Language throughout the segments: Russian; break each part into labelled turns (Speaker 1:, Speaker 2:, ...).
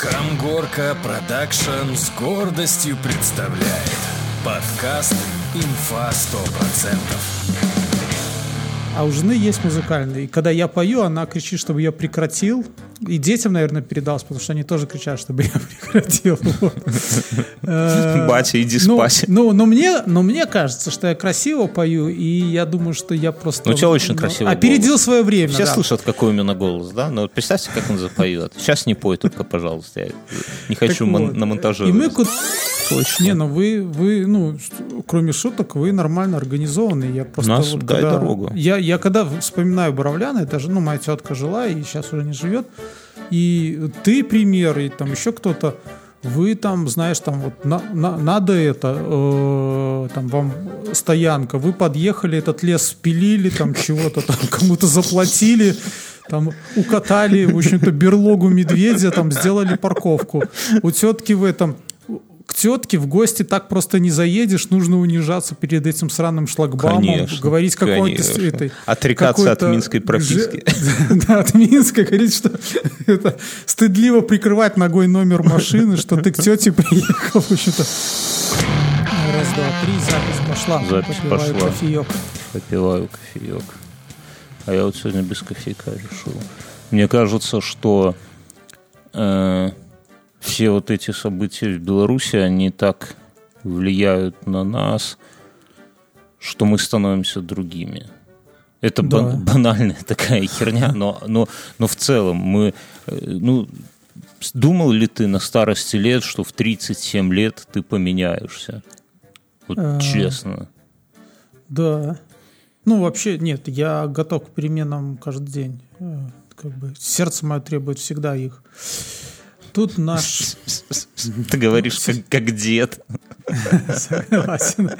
Speaker 1: Камгорка Продакшн с гордостью представляет подкаст «Инфа 100%».
Speaker 2: А у жены есть музыкальный. И когда я пою, она кричит, чтобы я прекратил. И детям, наверное, передалось, потому что они тоже кричат, чтобы я прекратил. Э,
Speaker 3: Батя, иди
Speaker 2: ну,
Speaker 3: спать.
Speaker 2: Ну, но мне, но мне кажется, что я красиво пою, и я думаю, что я просто...
Speaker 3: Ну, у тебя очень красивый
Speaker 2: Опередил
Speaker 3: голос.
Speaker 2: свое время,
Speaker 3: Все слышат, какой именно голос, да? Но вот представьте, как он запоет. Сейчас не пой только, пожалуйста. Я не хочу на монтаже.
Speaker 2: И мы куда...
Speaker 3: Точно.
Speaker 2: Не, ну вы, вы, ну, кроме шуток, вы нормально организованы. Я просто
Speaker 3: Нас
Speaker 2: вот
Speaker 3: дай
Speaker 2: когда-
Speaker 3: дорогу.
Speaker 2: Я, я когда вспоминаю Боровляна, это же, ну, моя тетка жила и сейчас уже не живет. И ты пример, и там еще кто-то, вы там, знаешь, там вот на- на- надо это, э, там вам стоянка, вы подъехали, этот лес спилили, там чего-то там кому-то заплатили, там укатали, в общем-то, берлогу медведя, там сделали парковку. У тетки в этом тетке в гости так просто не заедешь, нужно унижаться перед этим сраным шлагбаумом,
Speaker 3: Конечно,
Speaker 2: говорить какой-то этой...
Speaker 3: Отрекаться от минской прописки.
Speaker 2: Да, от Минска, говорить, что это стыдливо прикрывать ногой номер машины, что ты к тете приехал, в общем-то. Раз, два, три, запись пошла.
Speaker 3: Запись
Speaker 2: Попиваю
Speaker 3: пошла.
Speaker 2: кофеек.
Speaker 3: Попиваю кофеек. А я вот сегодня без кофейка решил. Мне кажется, что э, все вот эти события в Беларуси, они так влияют на нас, что мы становимся другими. Это бан-
Speaker 2: Да.
Speaker 3: банальная такая херня, но, но, но в целом мы, э, ну, думал ли ты на старости лет, что в 37 лет ты поменяешься? Вот
Speaker 2: А.
Speaker 3: честно.
Speaker 2: Да. Ну, вообще, нет, я готов к переменам каждый день. Э, Как бы сердце мое требует всегда их. Тут наш...
Speaker 3: Ты говоришь, как, как дед.
Speaker 2: Согласен.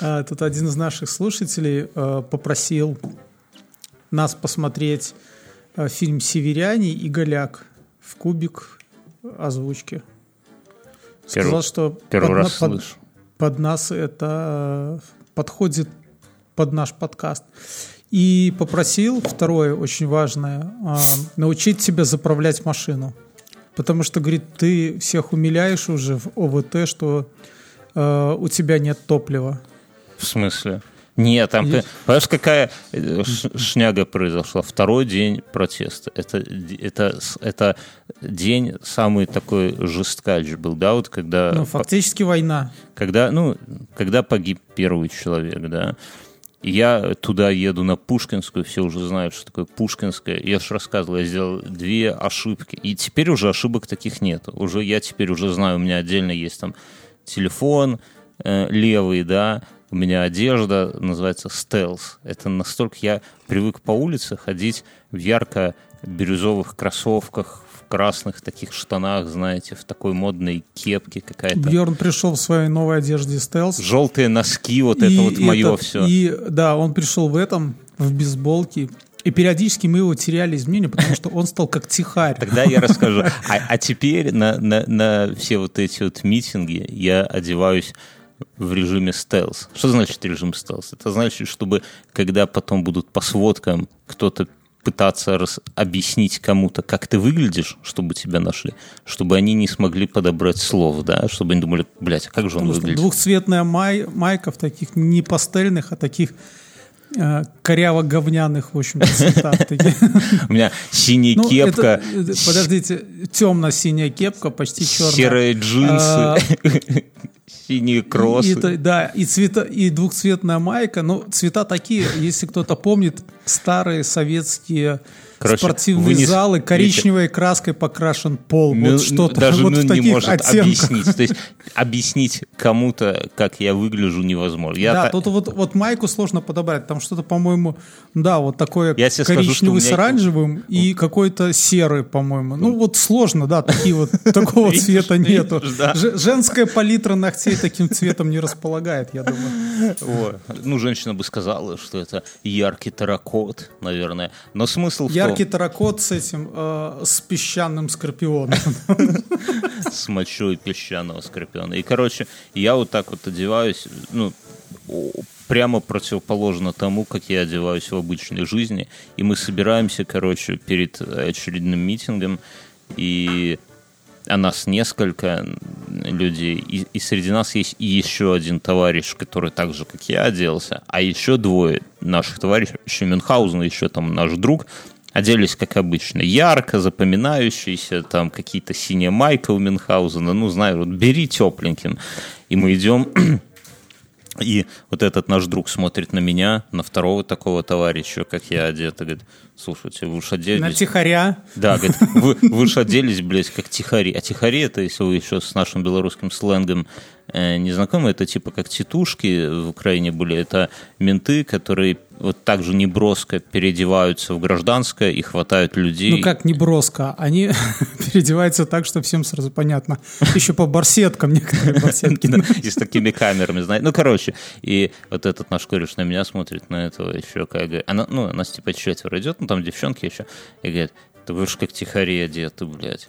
Speaker 2: А, Тут один из наших слушателей э, попросил нас посмотреть э, фильм «Северяне» и «Голяк» в кубик озвучки. Сказал, что
Speaker 3: Первый
Speaker 2: под,
Speaker 3: раз
Speaker 2: под-
Speaker 3: слышу.
Speaker 2: под нас это подходит под наш подкаст. И попросил, второе, очень важное, а, научить тебя заправлять машину. Потому что, говорит, ты всех умиляешь уже в ОВТ, что э, у тебя нет топлива.
Speaker 3: В смысле? Нет, там,
Speaker 2: Есть.
Speaker 3: понимаешь, какая э, шняга произошла? Второй день протеста. Это, это, это день самый такой жесткач был, да, вот когда...
Speaker 2: Ну, фактически война.
Speaker 3: когда, ну, когда погиб первый человек, да, я туда еду на Пушкинскую, все уже знают, что такое Пушкинская. Я же рассказывал, я сделал две ошибки. И теперь уже ошибок таких нет. Уже я теперь уже знаю, у меня отдельно есть там телефон э, левый, да, у меня одежда называется стелс. Это настолько я привык по улице ходить в ярко-бирюзовых кроссовках, красных таких штанах, знаете, в такой модной кепке какая-то.
Speaker 2: Бьорн пришел в своей новой одежде стелс.
Speaker 3: Желтые носки, вот это
Speaker 2: И
Speaker 3: вот мое
Speaker 2: этот-
Speaker 3: все.
Speaker 2: И да, он пришел в этом, в бейсболке. И периодически мы его теряли из мнения, потому что он стал как тихарь.
Speaker 3: Тогда я расскажу. А, а теперь на, на, на все вот эти вот митинги я одеваюсь в режиме стелс. Что значит режим стелс? Это значит, чтобы когда потом будут по сводкам кто-то пытаться рас- объяснить кому-то, как ты выглядишь, чтобы тебя нашли, чтобы они не смогли подобрать слов, да, чтобы они думали, блядь, а как же он
Speaker 2: Потому
Speaker 3: выглядит?
Speaker 2: двухцветная май, майка в таких не пастельных, а таких коряво-говняных, в общем цветах.
Speaker 3: У меня синяя
Speaker 2: Ну,
Speaker 3: кепка,
Speaker 2: э, подождите, темно-синяя кепка, почти черная.
Speaker 3: серые
Speaker 2: А,
Speaker 3: джинсы, синие кроссы.
Speaker 2: Да, и цвета, и двухцветная майка. Ну, цвета такие, если кто-то помнит, старые советские
Speaker 3: Короче,
Speaker 2: спортивные
Speaker 3: вынес-
Speaker 2: залы, коричневой краской покрашен пол.
Speaker 3: Мю-
Speaker 2: вот что-то
Speaker 3: даже
Speaker 2: вот
Speaker 3: Мюн
Speaker 2: в
Speaker 3: не
Speaker 2: таких
Speaker 3: может
Speaker 2: оттенках.
Speaker 3: объяснить. То есть объяснить кому-то, как я выгляжу, невозможно. Я
Speaker 2: да,
Speaker 3: та-
Speaker 2: тут вот, вот майку сложно подобрать. Там что-то, по-моему, да, вот такое
Speaker 3: Я тебе скажу,
Speaker 2: коричневый
Speaker 3: у
Speaker 2: с
Speaker 3: меня-
Speaker 2: оранжевым и какой-то серый, по-моему. Ну, вот сложно, да, такие вот, такого цвета нету. Женская палитра ногтей таким цветом не располагает, я думаю.
Speaker 3: Ну, женщина бы сказала, что это яркий таракот, наверное. Но смысл в
Speaker 2: Яркий таракот с этим, э, с песчаным скорпионом.
Speaker 3: с мочой песчаного скорпиона. И, короче, я вот так вот одеваюсь, ну, прямо противоположно тому, как я одеваюсь в обычной жизни. И мы собираемся, короче, перед очередным митингом, и а нас несколько людей, и, и среди нас есть и еще один товарищ, который так же, как я, оделся, а еще двое наших товарищей, Мюнхгаузен, еще там наш друг, оделись, как обычно, ярко, запоминающиеся, там какие-то синие майка у Мюнхгаузена, ну, знаю, вот бери тепленьким. И мы идем, и вот этот наш друг смотрит на меня, на второго такого товарища, как я одет, и говорит, слушайте, вы уж оделись...
Speaker 2: На тихоря.
Speaker 3: Да, говорит, вы, вы уж оделись, блядь, как тихари. А тихари это, если вы еще с нашим белорусским сленгом не знакомы, это типа как титушки в Украине были. Это менты, которые вот так же неброско переодеваются в гражданское и хватают людей.
Speaker 2: Ну как неброско? Они переодеваются так, что всем сразу понятно. Еще по барсеткам некоторые барсетки.
Speaker 3: И с такими камерами, знаете. Ну, короче, и вот этот наш кореш на меня смотрит, на этого еще как... Она, ну, нас типа четверо идет, ну там девчонки еще, и говорит, ты будешь как тихари одеты, блядь.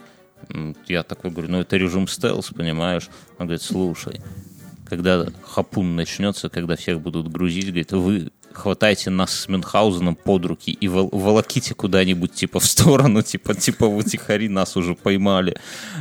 Speaker 3: Я такой говорю, ну это режим стелс, понимаешь? Он говорит, слушай, когда хапун начнется, когда всех будут грузить, говорит, вы хватайте нас с Мюнхгаузеном под руки и вол- волоките куда-нибудь типа в сторону, типа, типа вот тихари нас уже поймали.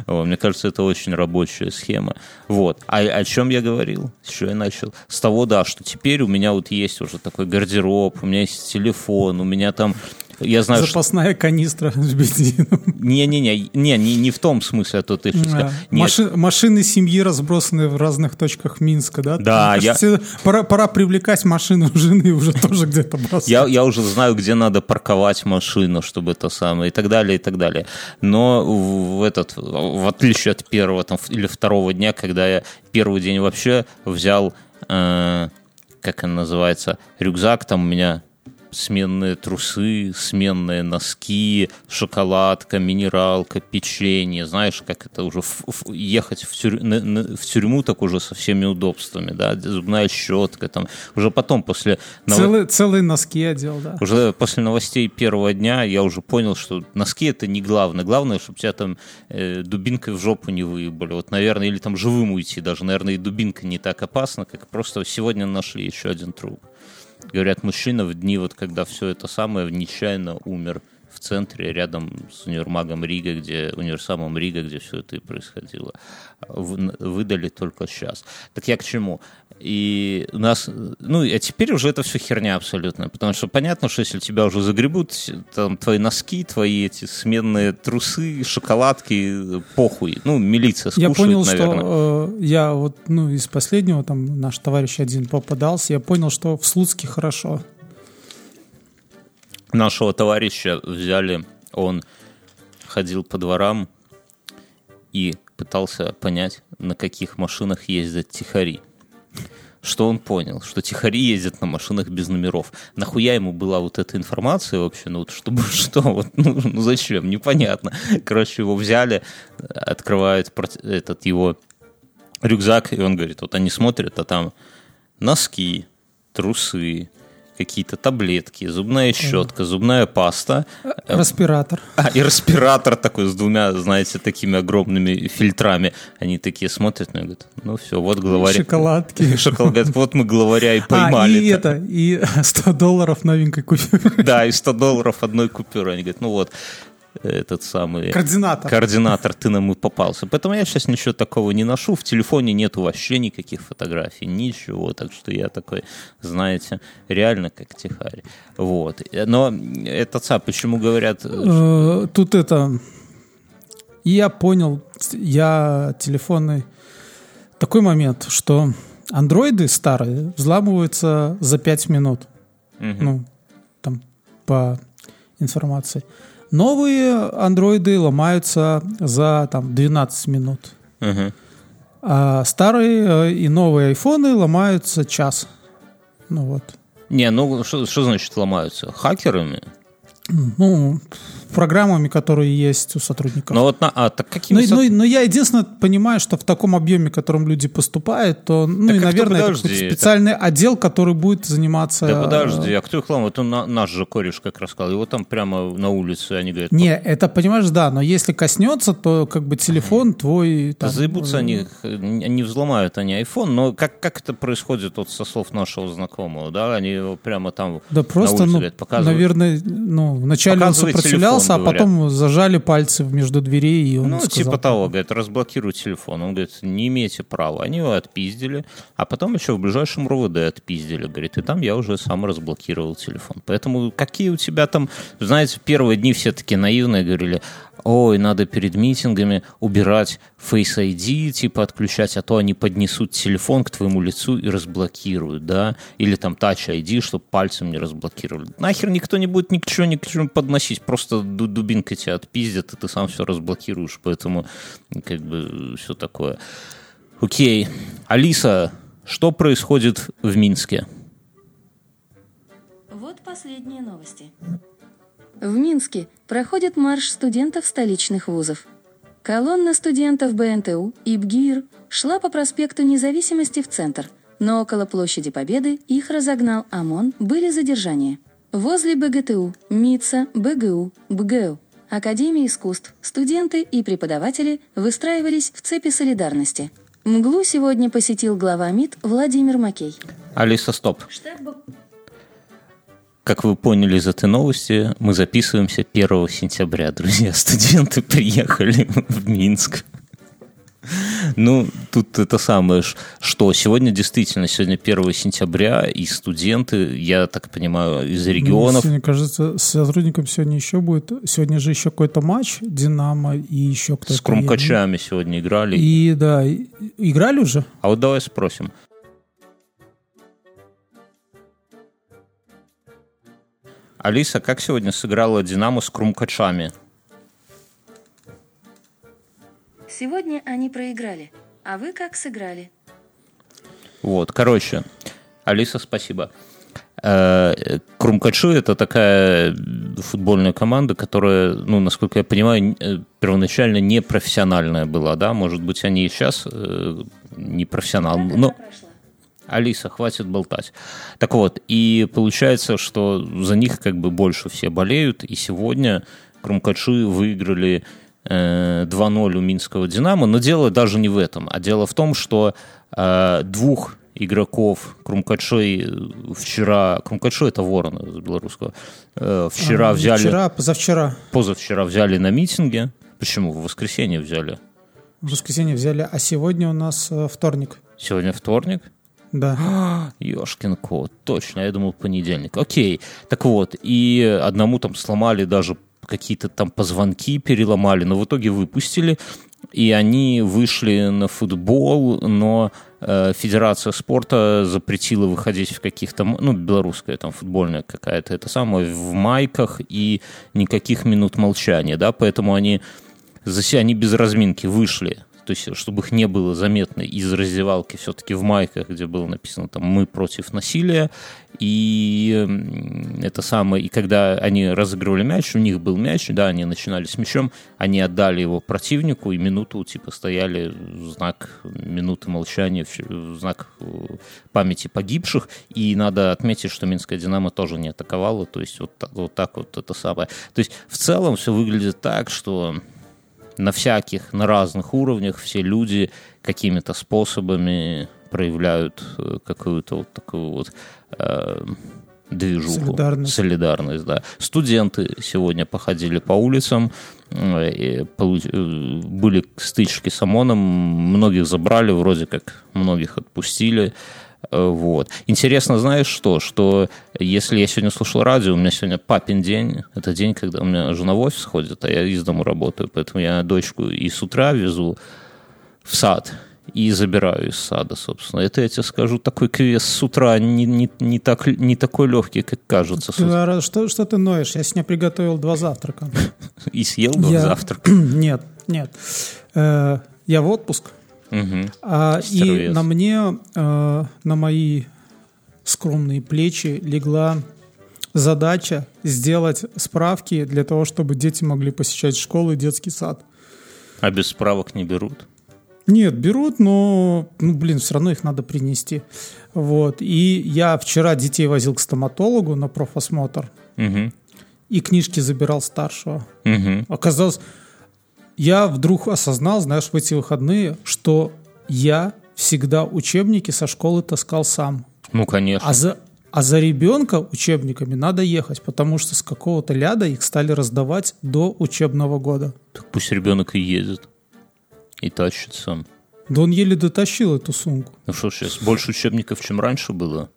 Speaker 3: Вот, мне кажется, это очень рабочая схема. Вот. А о чем я говорил? С чего я начал? С того, да, что теперь у меня вот есть уже такой гардероб, у меня есть телефон, у меня там я знаю,
Speaker 2: Запасная что... канистра с бензином.
Speaker 3: Не-не-не, не, не, не в том смысле, а то ты
Speaker 2: а, Маши, Машины семьи разбросаны в разных точках Минска, да?
Speaker 3: Да.
Speaker 2: Я... Пора, пора привлекать машину жены уже тоже где-то бросать.
Speaker 3: Я, я уже знаю, где надо парковать машину, чтобы это самое, и так далее, и так далее. Но в этот, в отличие от первого там, или второго дня, когда я первый день вообще взял, э, как он называется, рюкзак, там у меня сменные трусы, сменные носки, шоколадка, минералка, печенье. Знаешь, как это уже в, в, ехать в, тюр, на, на, в тюрьму так уже со всеми удобствами, да, зубная щетка, там, уже потом после...
Speaker 2: Целые, целые носки одел, да.
Speaker 3: Уже после новостей первого дня я уже понял, что носки это не главное. Главное, чтобы тебя там э, дубинкой в жопу не выебали. Вот, наверное, или там живым уйти даже. Наверное, и дубинка не так опасна, как просто сегодня нашли еще один труп. Говорят, мужчина в дни, вот когда все это самое, нечаянно умер в центре, рядом с универмагом Рига, где универсамом Рига, где все это и происходило. Выдали только сейчас. Так я к чему? И у нас, ну, а теперь уже это все херня абсолютно, потому что понятно, что если тебя уже загребут, там твои носки, твои эти сменные трусы, шоколадки, похуй, ну, милиция скушает,
Speaker 2: Я понял,
Speaker 3: наверное.
Speaker 2: что э, я вот, ну, из последнего, там, наш товарищ один попадался, я понял, что в Слуцке хорошо.
Speaker 3: Нашего товарища взяли, он ходил по дворам и пытался понять, на каких машинах ездят тихари. Что он понял, что тихари ездят на машинах без номеров. Нахуя ему была вот эта информация вообще, ну, чтобы что, вот, ну, ну зачем, непонятно. Короче, его взяли, открывают этот его рюкзак, и он говорит, вот они смотрят, а там носки, трусы, какие-то таблетки, зубная щетка, зубная паста.
Speaker 2: Респиратор.
Speaker 3: А, и респиратор такой с двумя, знаете, такими огромными фильтрами. Они такие смотрят ну, говорят, ну все, вот главарь.
Speaker 2: Шоколадки.
Speaker 3: Шоколад, вот мы главаря и поймали.
Speaker 2: А, и это, и 100 долларов новенькой купюры.
Speaker 3: Да, и 100 долларов одной купюры. Они говорят, ну вот, этот самый...
Speaker 2: Координатор.
Speaker 3: Координатор, ты нам и попался. Поэтому я сейчас ничего такого не ношу. В телефоне нету вообще никаких фотографий, ничего. Так что я такой, знаете, реально как тихарь. Вот. Но это ца, почему говорят...
Speaker 2: Э, тут это... Я понял, я телефонный... Такой момент, что андроиды старые взламываются за 5 минут. Угу. Ну, там, по информации. Новые андроиды ломаются за там, 12 минут.
Speaker 3: Угу.
Speaker 2: А старые э, и новые айфоны ломаются час. Ну вот.
Speaker 3: Не, ну что, что значит ломаются? Хакерами?
Speaker 2: Ну, программами, которые есть у сотрудников.
Speaker 3: Но вот на, а так какими?
Speaker 2: Но, но, но я единственное понимаю, что в таком объеме, в котором люди поступают, то, ну так и, наверное, это специальный так... отдел, который будет заниматься.
Speaker 3: Да подожди, а кто их ломал? Это на, наш же кореш как рассказал. Его там прямо на улице они говорят.
Speaker 2: Не, это понимаешь, да, но если коснется, то как бы телефон твой.
Speaker 3: Там, Заебутся они, не взломают они iPhone, но как как это происходит вот со слов нашего знакомого, да? Они его прямо там.
Speaker 2: Да просто,
Speaker 3: на улице,
Speaker 2: ну,
Speaker 3: говорят, показывают.
Speaker 2: наверное, ну вначале он сопротивлялся,
Speaker 3: телефон,
Speaker 2: а потом зажали пальцы между дверей, и он
Speaker 3: Ну,
Speaker 2: сказал,
Speaker 3: типа того, говорит, разблокируй телефон. Он говорит, не имеете права. Они его отпиздили, а потом еще в ближайшем РУВД отпиздили. Говорит, и там я уже сам разблокировал телефон. Поэтому какие у тебя там... Знаете, первые дни все такие наивные говорили, ой, надо перед митингами убирать Face ID, типа отключать, а то они поднесут телефон к твоему лицу и разблокируют, да? Или там Touch ID, чтобы пальцем не разблокировали. Нахер никто не будет ничего, ни к чему подносить, просто ду- дубинкой тебя отпиздят, и ты сам все разблокируешь, поэтому как бы все такое. Окей. Алиса, что происходит в Минске?
Speaker 4: Вот последние новости. В Минске проходит марш студентов столичных вузов. Колонна студентов БНТУ и БГИР шла по проспекту Независимости в центр, но около площади Победы их разогнал ОМОН, были задержания. Возле БГТУ, МИЦа, БГУ, БГУ, Академии искусств, студенты и преподаватели выстраивались в цепи солидарности. МГЛУ сегодня посетил глава МИД Владимир Макей.
Speaker 3: Алиса, стоп.
Speaker 4: Штаб
Speaker 3: Как вы поняли из этой новости, мы записываемся 1 сентября, друзья. Студенты приехали в Минск. Ну, тут это самое, что сегодня действительно, сегодня 1 сентября, и студенты, я так понимаю, из регионов,
Speaker 2: Мне кажется, с сотрудником сегодня еще будет. Сегодня же еще какой-то матч Динамо и еще кто-то.
Speaker 3: с крумкачами сегодня играли.
Speaker 2: И да, и- играли уже?
Speaker 3: А вот давай спросим. Алиса, как сегодня сыграла Динамо с крумкачами?
Speaker 4: Сегодня они проиграли. А вы как сыграли?
Speaker 3: Вот, короче, Алиса, спасибо. Э, Крумкачу это такая футбольная команда, которая, ну, насколько я понимаю, э, первоначально не профессиональная была, да? Может быть, они и сейчас э, не профессионал, но Алиса, хватит болтать. Так вот, и получается, что за них как бы больше все болеют, и сегодня Крумкачи выиграли э, 2-0 у Минского Динамо, но дело даже не в этом, а дело в том, что э, двух игроков Крумкачей вчера, Крумкачу это ворон из белорусского, э, вчера
Speaker 2: А,
Speaker 3: взяли,
Speaker 2: Вчера, позавчера.
Speaker 3: позавчера взяли на митинге, почему, в воскресенье взяли,
Speaker 2: В воскресенье взяли, а сегодня у нас э, вторник.
Speaker 3: сегодня вторник,
Speaker 2: Да.
Speaker 3: Ёшкин кот, точно, я думал понедельник. Окей, так вот, и одному там сломали даже какие-то там позвонки, переломали, но в итоге выпустили, и они вышли на футбол, но э, Федерация спорта запретила выходить в каких-то, ну, белорусская там футбольная какая-то, это самое, в майках и никаких минут молчания, да, поэтому они, они без разминки вышли то есть чтобы их не было заметно из раздевалки все-таки в майках, где было написано там «Мы против насилия», и это самое, и когда они разыгрывали мяч, у них был мяч, да, они начинали с мячом, они отдали его противнику, и минуту типа стояли в знак минуты молчания, в знак э, памяти погибших, и надо отметить, что Минская «Динамо» тоже не атаковала, то есть вот, вот так вот это самое. То есть в целом все выглядит так, что на всяких, на разных уровнях все люди какими-то способами проявляют э, какую-то вот такую вот э, движуху.
Speaker 2: Солидарность.
Speaker 3: Солидарность, да. Студенты сегодня походили по улицам, э, э, были стычки с ОМОНом, многих забрали, вроде как многих отпустили. Э, Вот. Интересно, знаешь что? Что если я сегодня слушал радио, у меня сегодня папин день. Это день, когда у меня жена в офис ходит, а я из дома работаю. Поэтому я дочку и с утра везу в сад и забираю из сада, собственно. Это я тебе скажу, такой квест с утра не, не, не, так, не такой легкий, как кажется.
Speaker 2: Ты, а, Что, что ты ноешь? Я сегодня приготовил два завтрака.
Speaker 3: И съел бы
Speaker 2: Я-
Speaker 3: завтрак.
Speaker 2: Нет, нет. Э, Я в отпуск.
Speaker 3: Мгм.
Speaker 2: А, и на мне, э, на мои скромные плечи легла задача сделать справки для того, чтобы дети могли посещать школы и детский сад.
Speaker 3: А без справок не берут.
Speaker 2: Нет, берут, но, ну, блин, все равно их надо принести. Вот. И я вчера детей возил к стоматологу на профосмотр
Speaker 3: Мгм.
Speaker 2: и книжки забирал старшего.
Speaker 3: Мгм.
Speaker 2: Оказалось, я вдруг осознал, знаешь, в эти выходные, что я всегда учебники со школы таскал сам.
Speaker 3: Ну, конечно.
Speaker 2: А за, А за ребенка учебниками надо ехать, потому что с какого-то ляда их стали раздавать до учебного года.
Speaker 3: Так пусть ребенок и едет. И тащит сам.
Speaker 2: Да он еле дотащил эту сумку.
Speaker 3: Ну что, сейчас больше учебников, чем раньше было?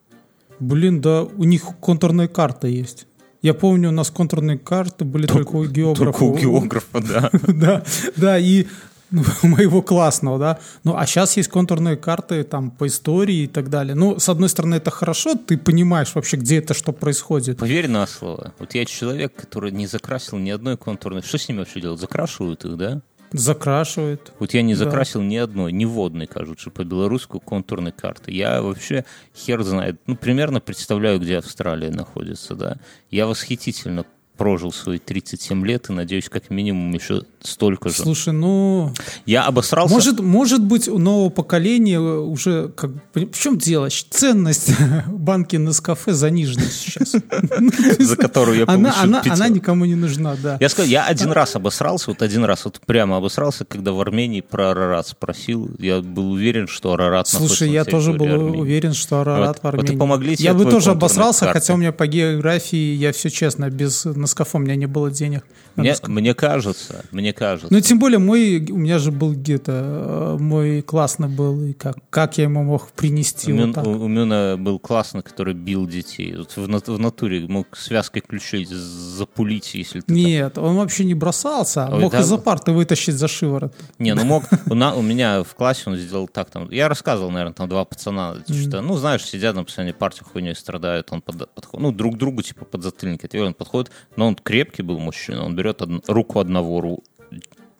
Speaker 2: Блин, да у них контурная карта есть. Я помню, у нас контурные карты были только, у географа.
Speaker 3: Только у географа, да.
Speaker 2: да, да, и ну, моего классного, да. Ну, а сейчас есть контурные карты там по истории и так далее. Ну, с одной стороны, это хорошо, ты понимаешь вообще, где это, что происходит.
Speaker 3: Поверь на слово. Вот я человек, который не закрасил ни одной контурной. Что с ними вообще делать? Закрашивают их, да?
Speaker 2: Закрашивают.
Speaker 3: Вот я не закрасил да. ни одной, ни водной, кажется, по белорусскую контурной карты. Я вообще хер знает, ну, примерно представляю, где Австралия находится, да. Я восхитительно прожил свои 37 лет и надеюсь, как минимум еще столько же.
Speaker 2: Слушай, ну...
Speaker 3: Я обосрался...
Speaker 2: Может, может быть, у нового поколения уже... Как... В чем дело? Ценность банки Нескафе занижена сейчас.
Speaker 3: За которую я получил
Speaker 2: она, никому не нужна, да.
Speaker 3: Я сказал, я один раз обосрался, вот один раз, вот прямо обосрался, когда в Армении про Арарат спросил. Я был уверен, что Арарат
Speaker 2: Слушай, я тоже был уверен, что Арарат в Армении.
Speaker 3: Вот и помогли
Speaker 2: я бы тоже обосрался, хотя у меня по географии, я все честно, без Нескафе у меня не было денег.
Speaker 3: Мне, мне кажется, мне кажется.
Speaker 2: Ну, тем более, мой, у меня же был где-то, мой классный был, и как, как я ему мог принести
Speaker 3: у,
Speaker 2: вот так?
Speaker 3: у, у меня был классный, который бил детей. Вот в, в натуре мог связкой ключей запулить, если ты
Speaker 2: Нет, так... он вообще не бросался, а мог да? из-за парты вытащить за шиворот.
Speaker 3: Не, ну мог, у, на, у меня в классе он сделал так, там, я рассказывал, наверное, там два пацана, что, ну, знаешь, сидят на последней партии хуйней страдают, он под, подходит, ну, друг другу, типа, под затыльник, он подходит, но он крепкий был мужчина, он берет од... руку одного, ру...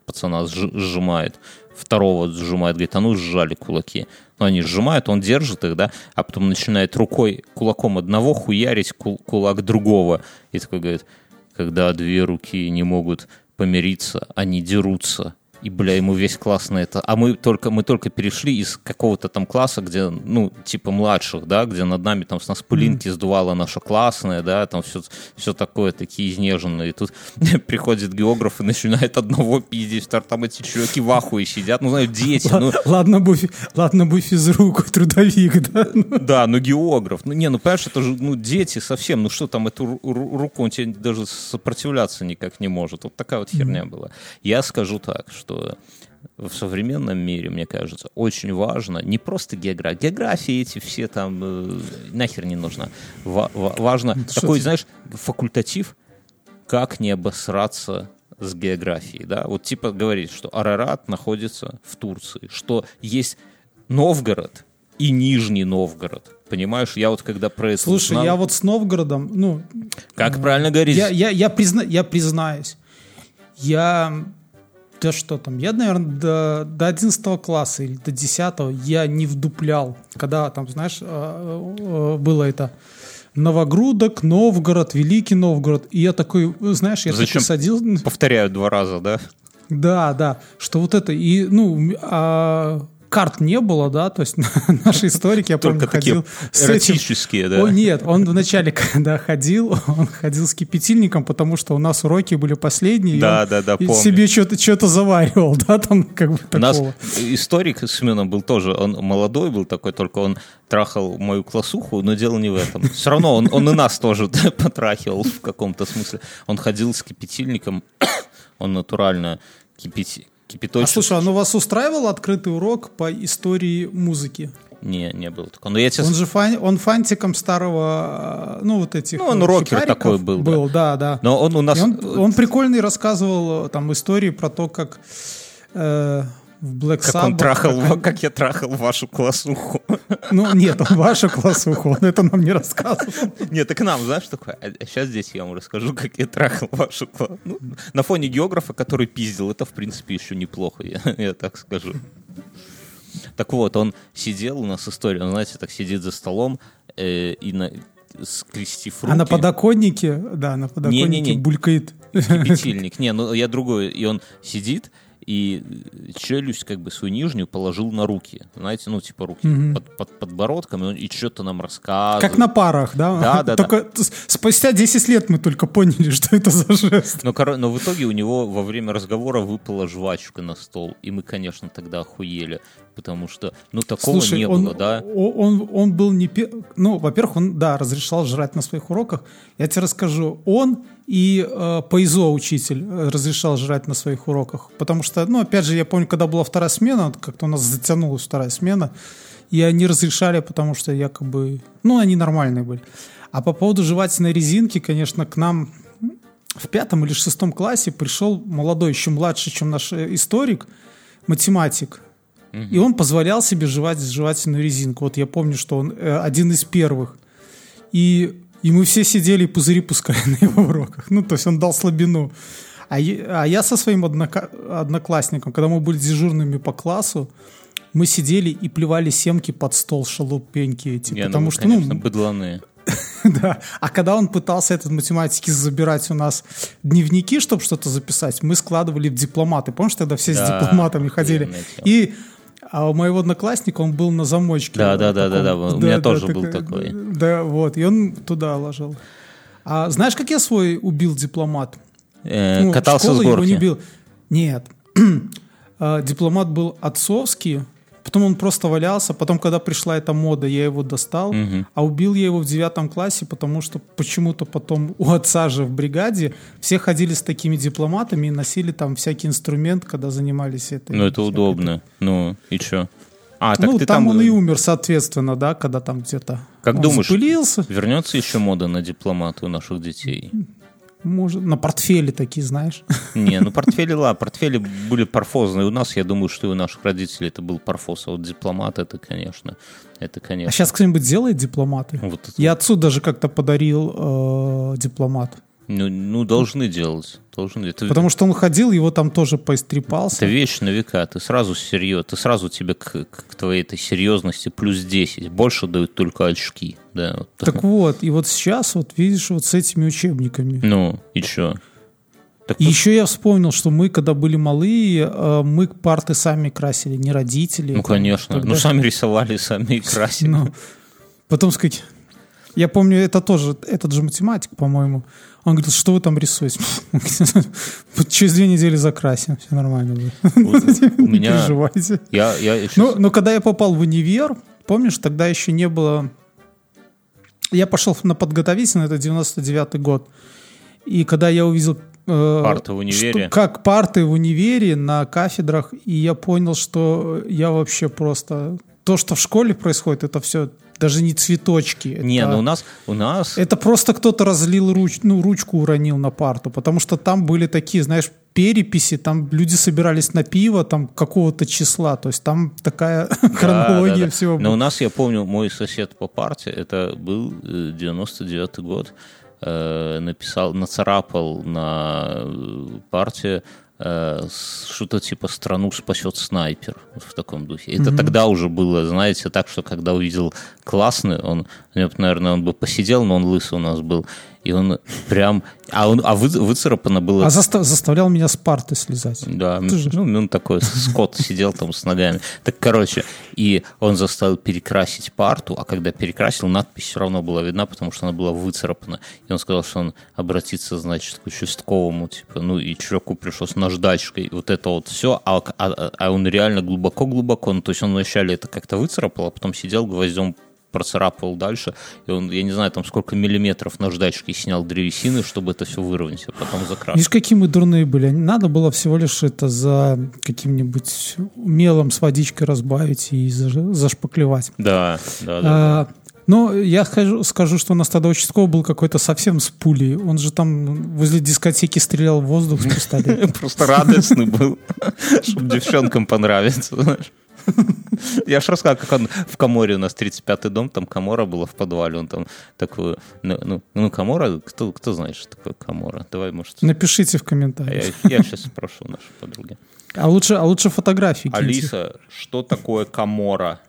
Speaker 3: пацана сжимает, второго сжимает, говорит, а ну сжали кулаки. Но они сжимают, он держит их, да, а потом начинает рукой, кулаком одного хуярить кул кулак другого. И такой говорит, когда две руки не могут помириться, они дерутся и, бля, ему весь класс на это. А мы только, мы только перешли из какого-то там класса, где, ну, типа младших, да, где над нами там с нас пылинки mm-hmm. сдувала наша классная, да, там все, все такое, такие изнеженные. И тут приходит географ и начинает одного пиздить, там эти чуваки в ахуе сидят, ну, знаю, дети. Ну...
Speaker 2: Ладно бы, ладно бы физрук, трудовик, да?
Speaker 3: Да, ну, географ. Ну, не, ну, понимаешь, это же, ну, дети совсем, ну, что там, эту руку он тебе даже сопротивляться никак не может. Вот такая вот херня mm-hmm. была. Я скажу так, что что в современном мире, мне кажется, очень важно не просто география. Географии эти все там э, нахер не нужна. Ва- важно что такой, ты? знаешь, факультатив, как не обосраться с географией. Да? Вот типа говорит, что Арарат находится в Турции, что есть Новгород и Нижний Новгород. Понимаешь, я вот когда про это
Speaker 2: Слушай, узнал... я вот с Новгородом, ну...
Speaker 3: Как правильно говорить?
Speaker 2: Я, я, я, призна, я признаюсь, я да что там, я, наверное, до, до 11 класса или до 10 я не вдуплял, когда там, знаешь, а, а, было это Новогрудок, Новгород, Великий Новгород, и я такой, знаешь, я
Speaker 3: Зачем
Speaker 2: такой садил...
Speaker 3: Повторяю два раза, да?
Speaker 2: Да, да, что вот это, и, ну, а, карт не было, да, то есть наши историки, я помню, ходил
Speaker 3: с этим.
Speaker 2: да? О, нет, он вначале, когда ходил, он ходил с кипятильником, потому что у нас уроки были последние.
Speaker 3: Да, да, да,
Speaker 2: помню. себе что-то что заваривал, да, там как бы такого. У нас
Speaker 3: историк Семеном был тоже, он молодой был такой, только он трахал мою классуху, но дело не в этом. Все равно он, он и нас тоже потрахивал в каком-то смысле. Он ходил с кипятильником, он натурально кипятил кипяточек.
Speaker 2: А слушай, а ну вас устраивал открытый урок по истории музыки?
Speaker 3: Не, не было такого. Но я тебе...
Speaker 2: Он же фан, он фантиком старого, ну вот этих.
Speaker 3: Ну он рокер такой был.
Speaker 2: Был, да, да. да.
Speaker 3: Но он у нас.
Speaker 2: И он, он прикольный рассказывал там истории про то, как э, в Black
Speaker 3: как Sabbath. Он трахал, как, как я трахал вашу классуху.
Speaker 2: Ну, нет, он вашу классуху, он это нам не рассказывал.
Speaker 3: Нет, так нам, знаешь, такое, а сейчас здесь я вам расскажу, как я трахал вашу классуху. Ну, на фоне географа, который пиздил, это, в принципе, еще неплохо, я, я так скажу. Так вот, он сидел у нас история, он, знаете, так сидит за столом э, и на, скрестив руки.
Speaker 2: А на подоконнике, да, на подоконнике не, не, не. булькает.
Speaker 3: Кипятильник. Не, ну я другой. И он сидит, и челюсть как бы свою нижнюю положил на руки. Знаете, ну типа руки угу. под, под подбородком, и, он, и что-то нам рассказывает.
Speaker 2: Как на парах, да?
Speaker 3: Да, да,
Speaker 2: только
Speaker 3: да.
Speaker 2: спустя 10 лет мы только поняли, что это за жест.
Speaker 3: Но, но в итоге у него во время разговора выпала жвачка на стол, и мы, конечно, тогда охуели потому что, ну, такого
Speaker 2: Слушай,
Speaker 3: не
Speaker 2: он,
Speaker 3: было, да?
Speaker 2: Он, он был не... пе- Ну, во-первых, он, да, разрешал жрать на своих уроках. Я тебе расскажу, он и э, Пейзо, учитель, э, разрешал жрать на своих уроках. Потому что, ну, опять же, я помню, когда была вторая смена, как-то у нас затянулась вторая смена, и они разрешали, потому что якобы... Ну, они нормальные были. А по поводу жевательной резинки, конечно, к нам в пятом или шестом классе пришел молодой, еще младше, чем наш э, историк, математик. И он позволял себе жевать жевательную резинку. Вот я помню, что он э, один из первых. И, и мы все сидели и пузыри пускали на его уроках. Ну, то есть он дал слабину. А, я- а я со своим однока- одноклассником, когда мы были дежурными по классу, мы сидели и плевали семки под стол шалупеньки эти.
Speaker 3: Не, ну,
Speaker 2: потому
Speaker 3: вы,
Speaker 2: что,
Speaker 3: конечно,
Speaker 2: ну,
Speaker 3: быдланы.
Speaker 2: да. А когда он пытался этот математики забирать у нас дневники, чтобы что-то записать, мы складывали в дипломаты. Помнишь, тогда все с
Speaker 3: Да,
Speaker 2: дипломатами ходили? И а у моего одноклассника он был на замочке.
Speaker 3: Да, да, да, да, да, у меня тоже был такой.
Speaker 2: Да, вот. И он туда ложил. А знаешь, как я свой убил дипломат?
Speaker 3: Э,
Speaker 2: Ну,
Speaker 3: катался с
Speaker 2: школы его не
Speaker 3: горки.
Speaker 2: бил. Нет. А, Дипломат был отцовский, потом он просто валялся, потом, когда пришла эта мода, я его достал, а убил я его в девятом классе, потому что почему-то потом у отца же в бригаде все ходили с такими дипломатами и носили там всякий инструмент, когда занимались этой.
Speaker 3: Ну, это удобно. Ну, и чё? А, так
Speaker 2: ну,
Speaker 3: ты
Speaker 2: там,
Speaker 3: там...
Speaker 2: он и умер, соответственно, да, когда там где-то
Speaker 3: Как думаешь,
Speaker 2: запылился.
Speaker 3: вернется еще мода на дипломаты у наших детей?
Speaker 2: Может, на портфеле такие, знаешь.
Speaker 3: Не, ну портфели, ла, портфели были парфозные у нас, я думаю, что и у наших родителей это был парфоз, а вот дипломат это, конечно, это,
Speaker 2: А
Speaker 3: конечно.
Speaker 2: сейчас кто-нибудь делает дипломаты?
Speaker 3: Вот это-
Speaker 2: Я отцу даже как-то подарил э, дипломат.
Speaker 3: Ну, ну, должны делать, должны. Это,
Speaker 2: Потому что он ходил, его там тоже поистрепался.
Speaker 3: это вещь на века, ты сразу серьез, ты сразу тебе к, к твоей этой серьезности плюс 10, больше дают только очки, да. вот.
Speaker 2: Так вот, и вот сейчас, вот видишь, вот с этими учебниками.
Speaker 3: Ну, и чё? Так
Speaker 2: И
Speaker 3: тут-
Speaker 2: еще я вспомнил, что мы, когда были малые, э, мы парты сами красили, не родители.
Speaker 3: ну,
Speaker 2: Там,
Speaker 3: конечно,
Speaker 2: тогда-
Speaker 3: ну, сами рисовали, сами и красили.
Speaker 2: Ну, потом сказать, я помню, это тоже, этот же математик, по-моему, он говорит, что вы там рисуете? Через две недели закрасим, все нормально будет. Не переживайте.
Speaker 3: я, я еще
Speaker 2: Ну, но когда я попал в универ, помнишь, тогда еще не было... Я пошел на подготовительный, это 99-й год. И когда я увидел... э,
Speaker 3: Парты в универе.
Speaker 2: что- как парты в универе на кафедрах, и я понял, что я вообще просто... То, что в школе происходит, это все даже не цветочки.
Speaker 3: Не,
Speaker 2: это-
Speaker 3: ну у нас, у нас
Speaker 2: это просто кто-то разлил руч, ну, ручку уронил на парту, потому что там были такие, знаешь, переписи, там люди собирались на пиво там какого-то числа, то есть там такая хронология
Speaker 3: Да, да, да.
Speaker 2: всего.
Speaker 3: Но
Speaker 2: была.
Speaker 3: у нас, я помню, мой сосед по парте, это был э, 99-й год, э, написал, нацарапал на э, парте э, что-то типа «Страну спасет снайпер» в таком духе. Это тогда уже было, знаете, так, что когда увидел классный, он, наверное, он бы посидел, но он лысый у нас был, и он прям... А, он, а вы, выцарапано было
Speaker 2: А заста- заставлял меня с парты слезать.
Speaker 3: да,
Speaker 2: Ты же-
Speaker 3: ну, он такой, Скотт сидел там с ногами. Так, короче, и он заставил перекрасить парту, а когда перекрасил, надпись все равно была видна, потому что она была выцарапана. И он сказал, что он обратится, значит, к участковому, типа, ну, и чуваку пришлось наждачкой, вот это вот все, а, а- а он реально глубоко-глубоко, ну, то есть он вначале это как-то выцарапал, а потом сидел гвоздем процарапывал дальше, и он, я не знаю, там сколько миллиметров наждачки снял древесины, чтобы это все выровнять, а потом закрасил.
Speaker 2: Видишь, какие мы дурные были. Надо было всего лишь это за каким-нибудь мелом с водичкой разбавить и зашпаклевать.
Speaker 3: Да, да, да.
Speaker 2: А, но я скажу, скажу, что у нас тогда участковый был какой-то совсем с пулей. Он же там возле дискотеки стрелял в воздух с пистолета.
Speaker 3: Просто радостный был, чтобы девчонкам понравиться, знаешь. Я же рассказал, как он в Каморе, у нас 35-й дом, там Камора была в подвале, он там такую, ну, ну, ну Камора, кто, кто знает, что такое Камора? Давай, может,
Speaker 2: Напишите в
Speaker 3: а я,
Speaker 2: комментариях.
Speaker 3: я сейчас спрошу нашей подруги.
Speaker 2: А лучше, а лучше фотографии киньте.
Speaker 3: Алиса, что такое Камора?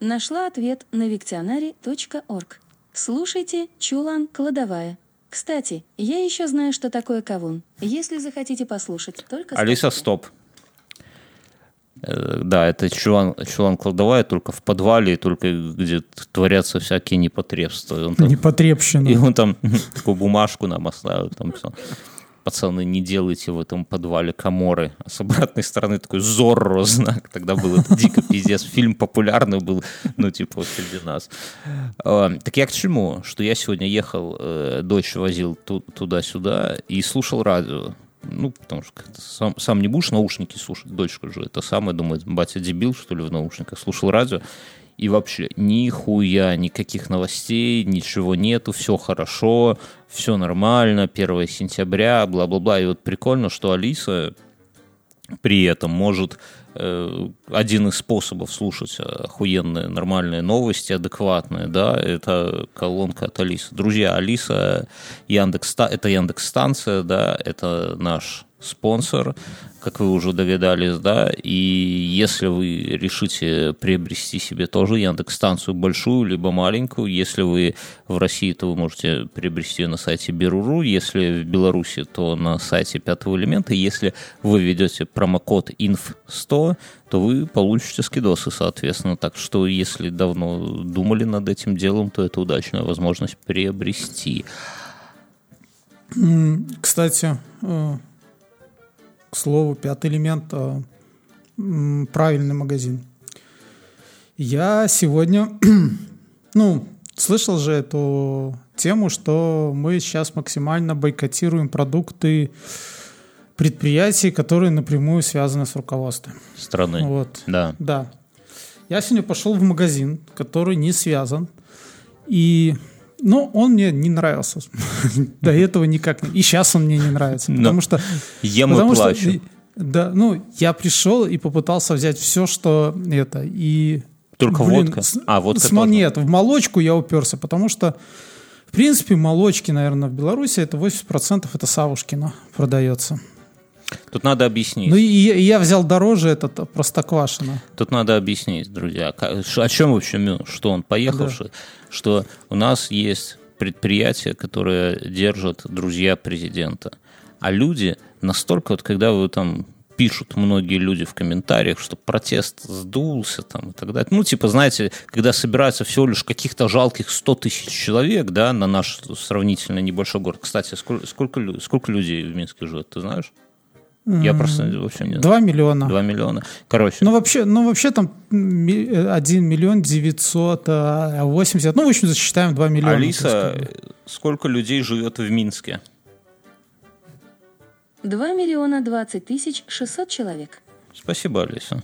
Speaker 4: Нашла ответ на виктионари.орг. Слушайте, Чулан кладовая. Кстати, я еще знаю, что такое кавун. Если захотите послушать, только
Speaker 3: Алиса,
Speaker 4: скажите.
Speaker 3: стоп. Э, Да, это чулан, чулан кладовая, только в подвале, только где творятся всякие непотребства. И он там-
Speaker 2: Непотребщина.
Speaker 3: И он там такую бумажку нам оставил. Там всё. пацаны, не делайте в этом подвале коморы. А с обратной стороны такой Зорро знак. Тогда был это дико пиздец. Фильм популярный был, ну, типа, вот среди нас. А, так я к чему? Что я сегодня ехал, э, дочь возил туда-сюда и слушал радио. Ну, потому что сам, сам не будешь наушники слушать, дочка же это самое, думает, батя дебил, что ли, в наушниках, слушал радио, и вообще нихуя, никаких новостей, ничего нету, все хорошо, все нормально, 1 сентября, бла-бла-бла. И вот прикольно, что Алиса при этом может один из способов слушать охуенные нормальные новости, адекватные, да, это колонка от Алисы. Друзья, Алиса Яндекс, это Яндекс станция, да, это наш спонсор, как вы уже догадались, да, и если вы решите приобрести себе тоже Яндекс-станцию большую, либо маленькую, если вы в России, то вы можете приобрести ее на сайте Беруру, если в Беларуси, то на сайте Пятого элемента, если вы ведете промокод INF100, то вы получите скидосы, соответственно, так что если давно думали над этим делом, то это удачная возможность приобрести.
Speaker 2: Кстати, э, к слову, пятый элемент э, правильный магазин. Я сегодня, ну, слышал же эту тему, что мы сейчас максимально бойкотируем продукты предприятий, которые напрямую связаны с руководством.
Speaker 3: Страны.
Speaker 2: Вот.
Speaker 3: Да.
Speaker 2: Да. Я сегодня пошел в магазин, который не связан, и но он мне не нравился. До этого никак не. И сейчас он мне не нравится. Потому что...
Speaker 3: Ем и плачу.
Speaker 2: Да, ну, я пришел и попытался взять все, что это, и...
Speaker 3: Только блин, водка? А, водка
Speaker 2: с, тоже. Нет, в молочку я уперся, потому что, в принципе, молочки, наверное, в Беларуси это 80% это Савушкина продается.
Speaker 3: Тут надо объяснить.
Speaker 2: Ну и, я взял дороже этот а, Простоквашино.
Speaker 3: Тут надо объяснить, друзья, о чем вообще что он поехавший, да. что у нас есть предприятия, которые держат друзья президента, а люди настолько вот, когда вы там пишут многие люди в комментариях, что протест сдулся там и так далее. Ну, типа, знаете, когда собирается всего лишь каких-то жалких 100 тысяч человек, да, на наш сравнительно небольшой город. Кстати, сколько, сколько, сколько людей в Минске живет, ты знаешь? Я просто вообще не
Speaker 2: Два миллиона.
Speaker 3: Два миллиона. Короче.
Speaker 2: Ну, вообще, ну, вообще там 1 миллион 980. Ну, в общем, засчитаем 2 миллиона.
Speaker 3: Алиса, сколько людей живет в Минске?
Speaker 4: 2 миллиона 20 тысяч 600 человек.
Speaker 3: Спасибо, Алиса.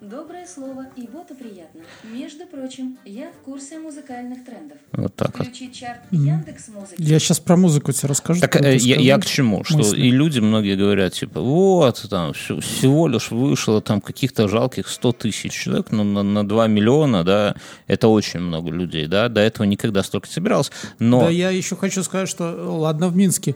Speaker 4: Доброе слово и боту приятно. Между прочим, я в курсе музыкальных трендов.
Speaker 3: Вот так
Speaker 4: Включи чарт Яндекс Музыки.
Speaker 2: Я сейчас про музыку тебе расскажу.
Speaker 3: Так э, я, я к чему? Что мысли. и люди многие говорят, типа, вот, там, всего лишь вышло там каких-то жалких 100 тысяч человек, но на, на 2 миллиона, да, это очень много людей, да, до этого никогда столько не собиралось, но...
Speaker 2: Да, я еще хочу сказать, что, ладно, в Минске,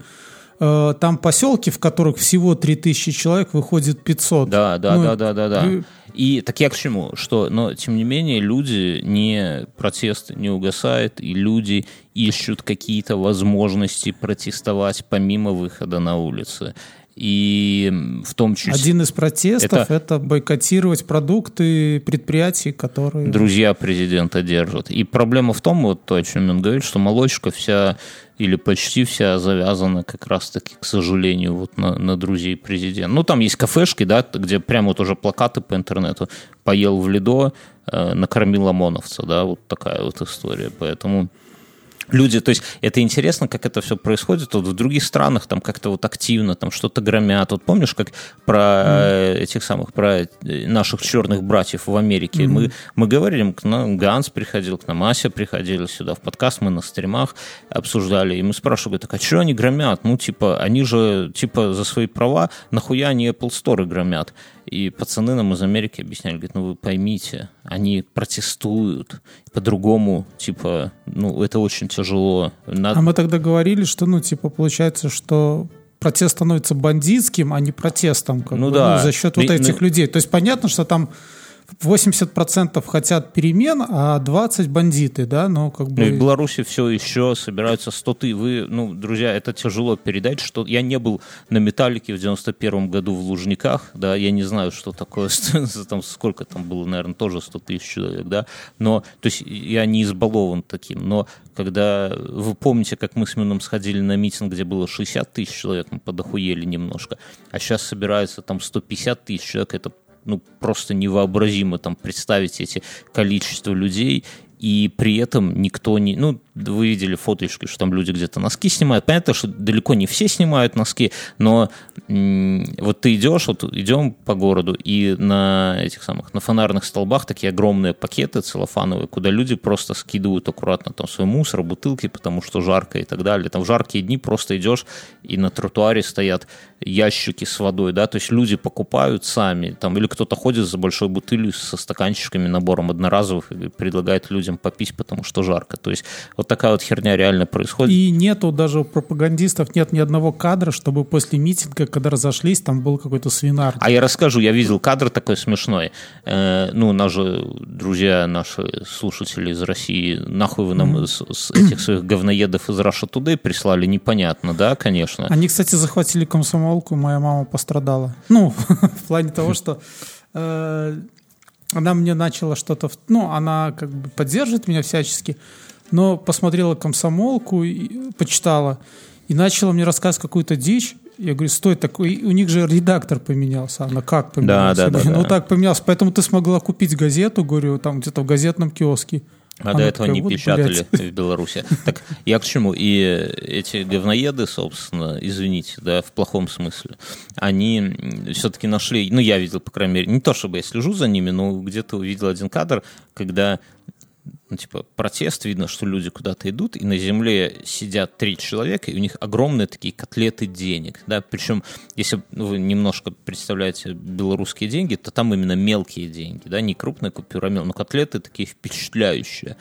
Speaker 2: э, там поселки, в которых всего 3000 человек, выходит 500.
Speaker 3: Да, да, ну, да, да, да, да. И так я к чему? Что, но тем не менее люди не протест не угасает, и люди ищут какие-то возможности протестовать помимо выхода на улицы. И в том числе...
Speaker 2: Один из протестов это, это бойкотировать продукты предприятий, которые...
Speaker 3: Друзья президента держат. И проблема в том, вот то, о чем он говорит, что молочка вся или почти вся завязана как раз-таки, к сожалению, вот на, на друзей президента. Ну, там есть кафешки, да, где прямо вот уже плакаты по интернету. Поел в Лидо, э, накормил ОМОНовца, да, вот такая вот история. Поэтому люди, то есть это интересно, как это все происходит. Вот в других странах там как-то вот активно там что-то громят. Вот помнишь, как про mm. этих самых, про э, наших черных братьев в Америке? Mm. Мы, мы говорили, к нам Ганс приходил, к нам Ася приходили сюда в подкаст, мы на стримах обсуждали, и мы спрашивали, так а что они громят? Ну, типа, они же, типа, за свои права, нахуя они Apple Store громят? И пацаны нам из Америки объясняли, говорят, ну вы поймите, они протестуют по-другому, типа, ну это очень тяжело.
Speaker 2: Надо... А мы тогда говорили, что, ну, типа, получается, что протест становится бандитским, а не протестом, как
Speaker 3: ну
Speaker 2: бы,
Speaker 3: да.
Speaker 2: ну, за счет вот этих ну... людей. То есть понятно, что там 80% хотят перемен, а 20 бандиты, да, но как бы...
Speaker 3: Ну, и в Беларуси все еще собираются 100 ты. Вы, ну, друзья, это тяжело передать, что я не был на Металлике в 91 году в Лужниках, да, я не знаю, что такое, там, сколько там было, наверное, тоже 100 тысяч человек, да, но, то есть я не избалован таким, но когда вы помните, как мы с Мином сходили на митинг, где было 60 тысяч человек, мы подохуели немножко, а сейчас собирается там 150 тысяч человек, это ну, просто невообразимо там представить эти количество людей, и при этом никто не... Ну, вы видели фоточки, что там люди где-то носки снимают. Понятно, что далеко не все снимают носки, но вот ты идешь, вот идем по городу, и на этих самых, на фонарных столбах такие огромные пакеты целлофановые, куда люди просто скидывают аккуратно там свой мусор, бутылки, потому что жарко и так далее. Там в жаркие дни просто идешь, и на тротуаре стоят ящики с водой, да, то есть люди покупают сами, там, или кто-то ходит за большой бутылью со стаканчиками, набором одноразовых и предлагает людям попить, потому что жарко. То есть вот такая вот херня реально происходит.
Speaker 2: И нету даже у пропагандистов нет ни одного кадра, чтобы после митинга, когда разошлись, там был какой-то свинар.
Speaker 3: А я расскажу, я видел кадр такой смешной. Э, ну, наши друзья, наши слушатели из России, нахуй вы нам с, с этих своих говноедов из Russia Today прислали, непонятно, да, конечно.
Speaker 2: Они, кстати, захватили комсомолку, моя мама пострадала. Ну, в плане того, что э, она мне начала что-то... Ну, она как бы поддерживает меня всячески, но посмотрела комсомолку, и, почитала, и начала мне рассказывать какую-то дичь. Я говорю, стой, такой, у них же редактор поменялся. Она как поменялся?
Speaker 3: Да, да,
Speaker 2: говорю,
Speaker 3: да,
Speaker 2: ну
Speaker 3: да.
Speaker 2: так поменялся, поэтому ты смогла купить газету, говорю, там где-то в газетном киоске.
Speaker 3: А
Speaker 2: Она
Speaker 3: до этого
Speaker 2: такая,
Speaker 3: не
Speaker 2: вот,
Speaker 3: печатали
Speaker 2: блядь.
Speaker 3: в Беларуси. Так я к чему? И эти говноеды, собственно, извините, да, в плохом смысле, они все-таки нашли, ну, я видел, по крайней мере, не то чтобы я слежу за ними, но где-то увидел один кадр, когда ну, типа, протест, видно, что люди куда-то идут, и на земле сидят три человека, и у них огромные такие котлеты денег, да, причем, если вы немножко представляете белорусские деньги, то там именно мелкие деньги, да, не крупная купюра, но котлеты такие впечатляющие.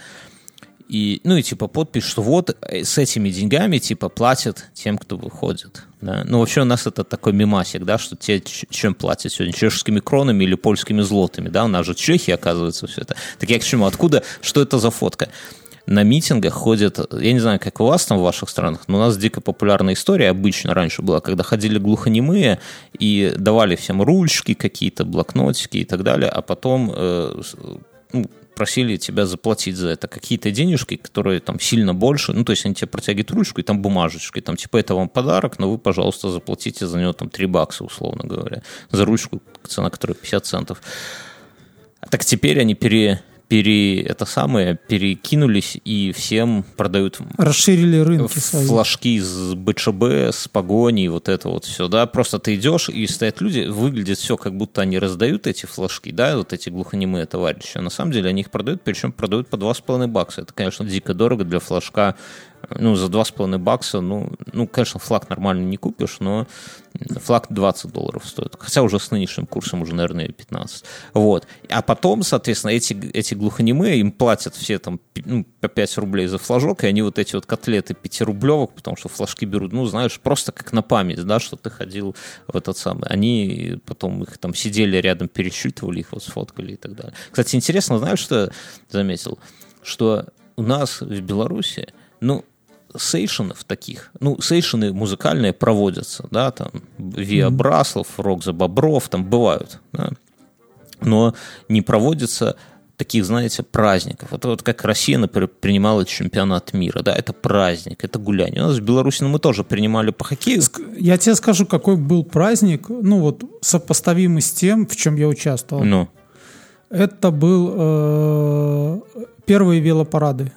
Speaker 3: И, ну и типа подпись, что вот э, с этими деньгами типа платят тем, кто выходит. Да? Ну вообще у нас это такой мемасик, да, что те чем платят сегодня, чешскими кронами или польскими злотами, да, у нас же Чехия оказывается все это. Так я к чему, откуда, что это за фотка? На митингах ходят, я не знаю, как у вас там в ваших странах, но у нас дико популярная история обычно раньше была, когда ходили глухонемые и давали всем ручки какие-то, блокнотики и так далее, а потом э, ну, просили тебя заплатить за это какие-то денежки, которые там сильно больше, ну, то есть они тебе протягивают ручку, и там бумажечка, и там типа это вам подарок, но вы, пожалуйста, заплатите за него там 3 бакса, условно говоря, за ручку, цена которой 50 центов. Так теперь они пере, пере, это самое, перекинулись и всем продают
Speaker 2: Расширили рынки свои.
Speaker 3: флажки с БЧБ, с погоней, вот это вот все, да, просто ты идешь, и стоят люди, выглядит все, как будто они раздают эти флажки, да, вот эти глухонемые товарищи, а на самом деле они их продают, причем продают по 2,5 бакса, это, конечно, дико дорого для флажка, ну, за 2,5 бакса, ну, ну, конечно, флаг нормально не купишь, но флаг 20 долларов стоит. Хотя уже с нынешним курсом уже, наверное, 15. Вот. А потом, соответственно, эти, эти глухонемые, им платят все там ну, по 5 рублей за флажок, и они вот эти вот котлеты 5-рублевок, потому что флажки берут, ну, знаешь, просто как на память, да, что ты ходил в этот самый. Они потом их там сидели рядом, пересчитывали их, вот сфоткали и так далее. Кстати, интересно, знаешь, что я заметил? Что у нас в Беларуси, ну, сейшенов таких, ну, сейшены музыкальные проводятся, да, там, Виа Браслов, Рок за Бобров, там бывают, да, но не проводятся таких, знаете, праздников. Это вот как Россия, например, принимала чемпионат мира, да, это праздник, это гуляние. У нас в Беларуси ну, мы тоже принимали по хоккею.
Speaker 2: Я тебе скажу, какой был праздник, ну вот сопоставимый с тем, в чем я участвовал.
Speaker 3: Ну,
Speaker 2: Это был э, первые велопарады.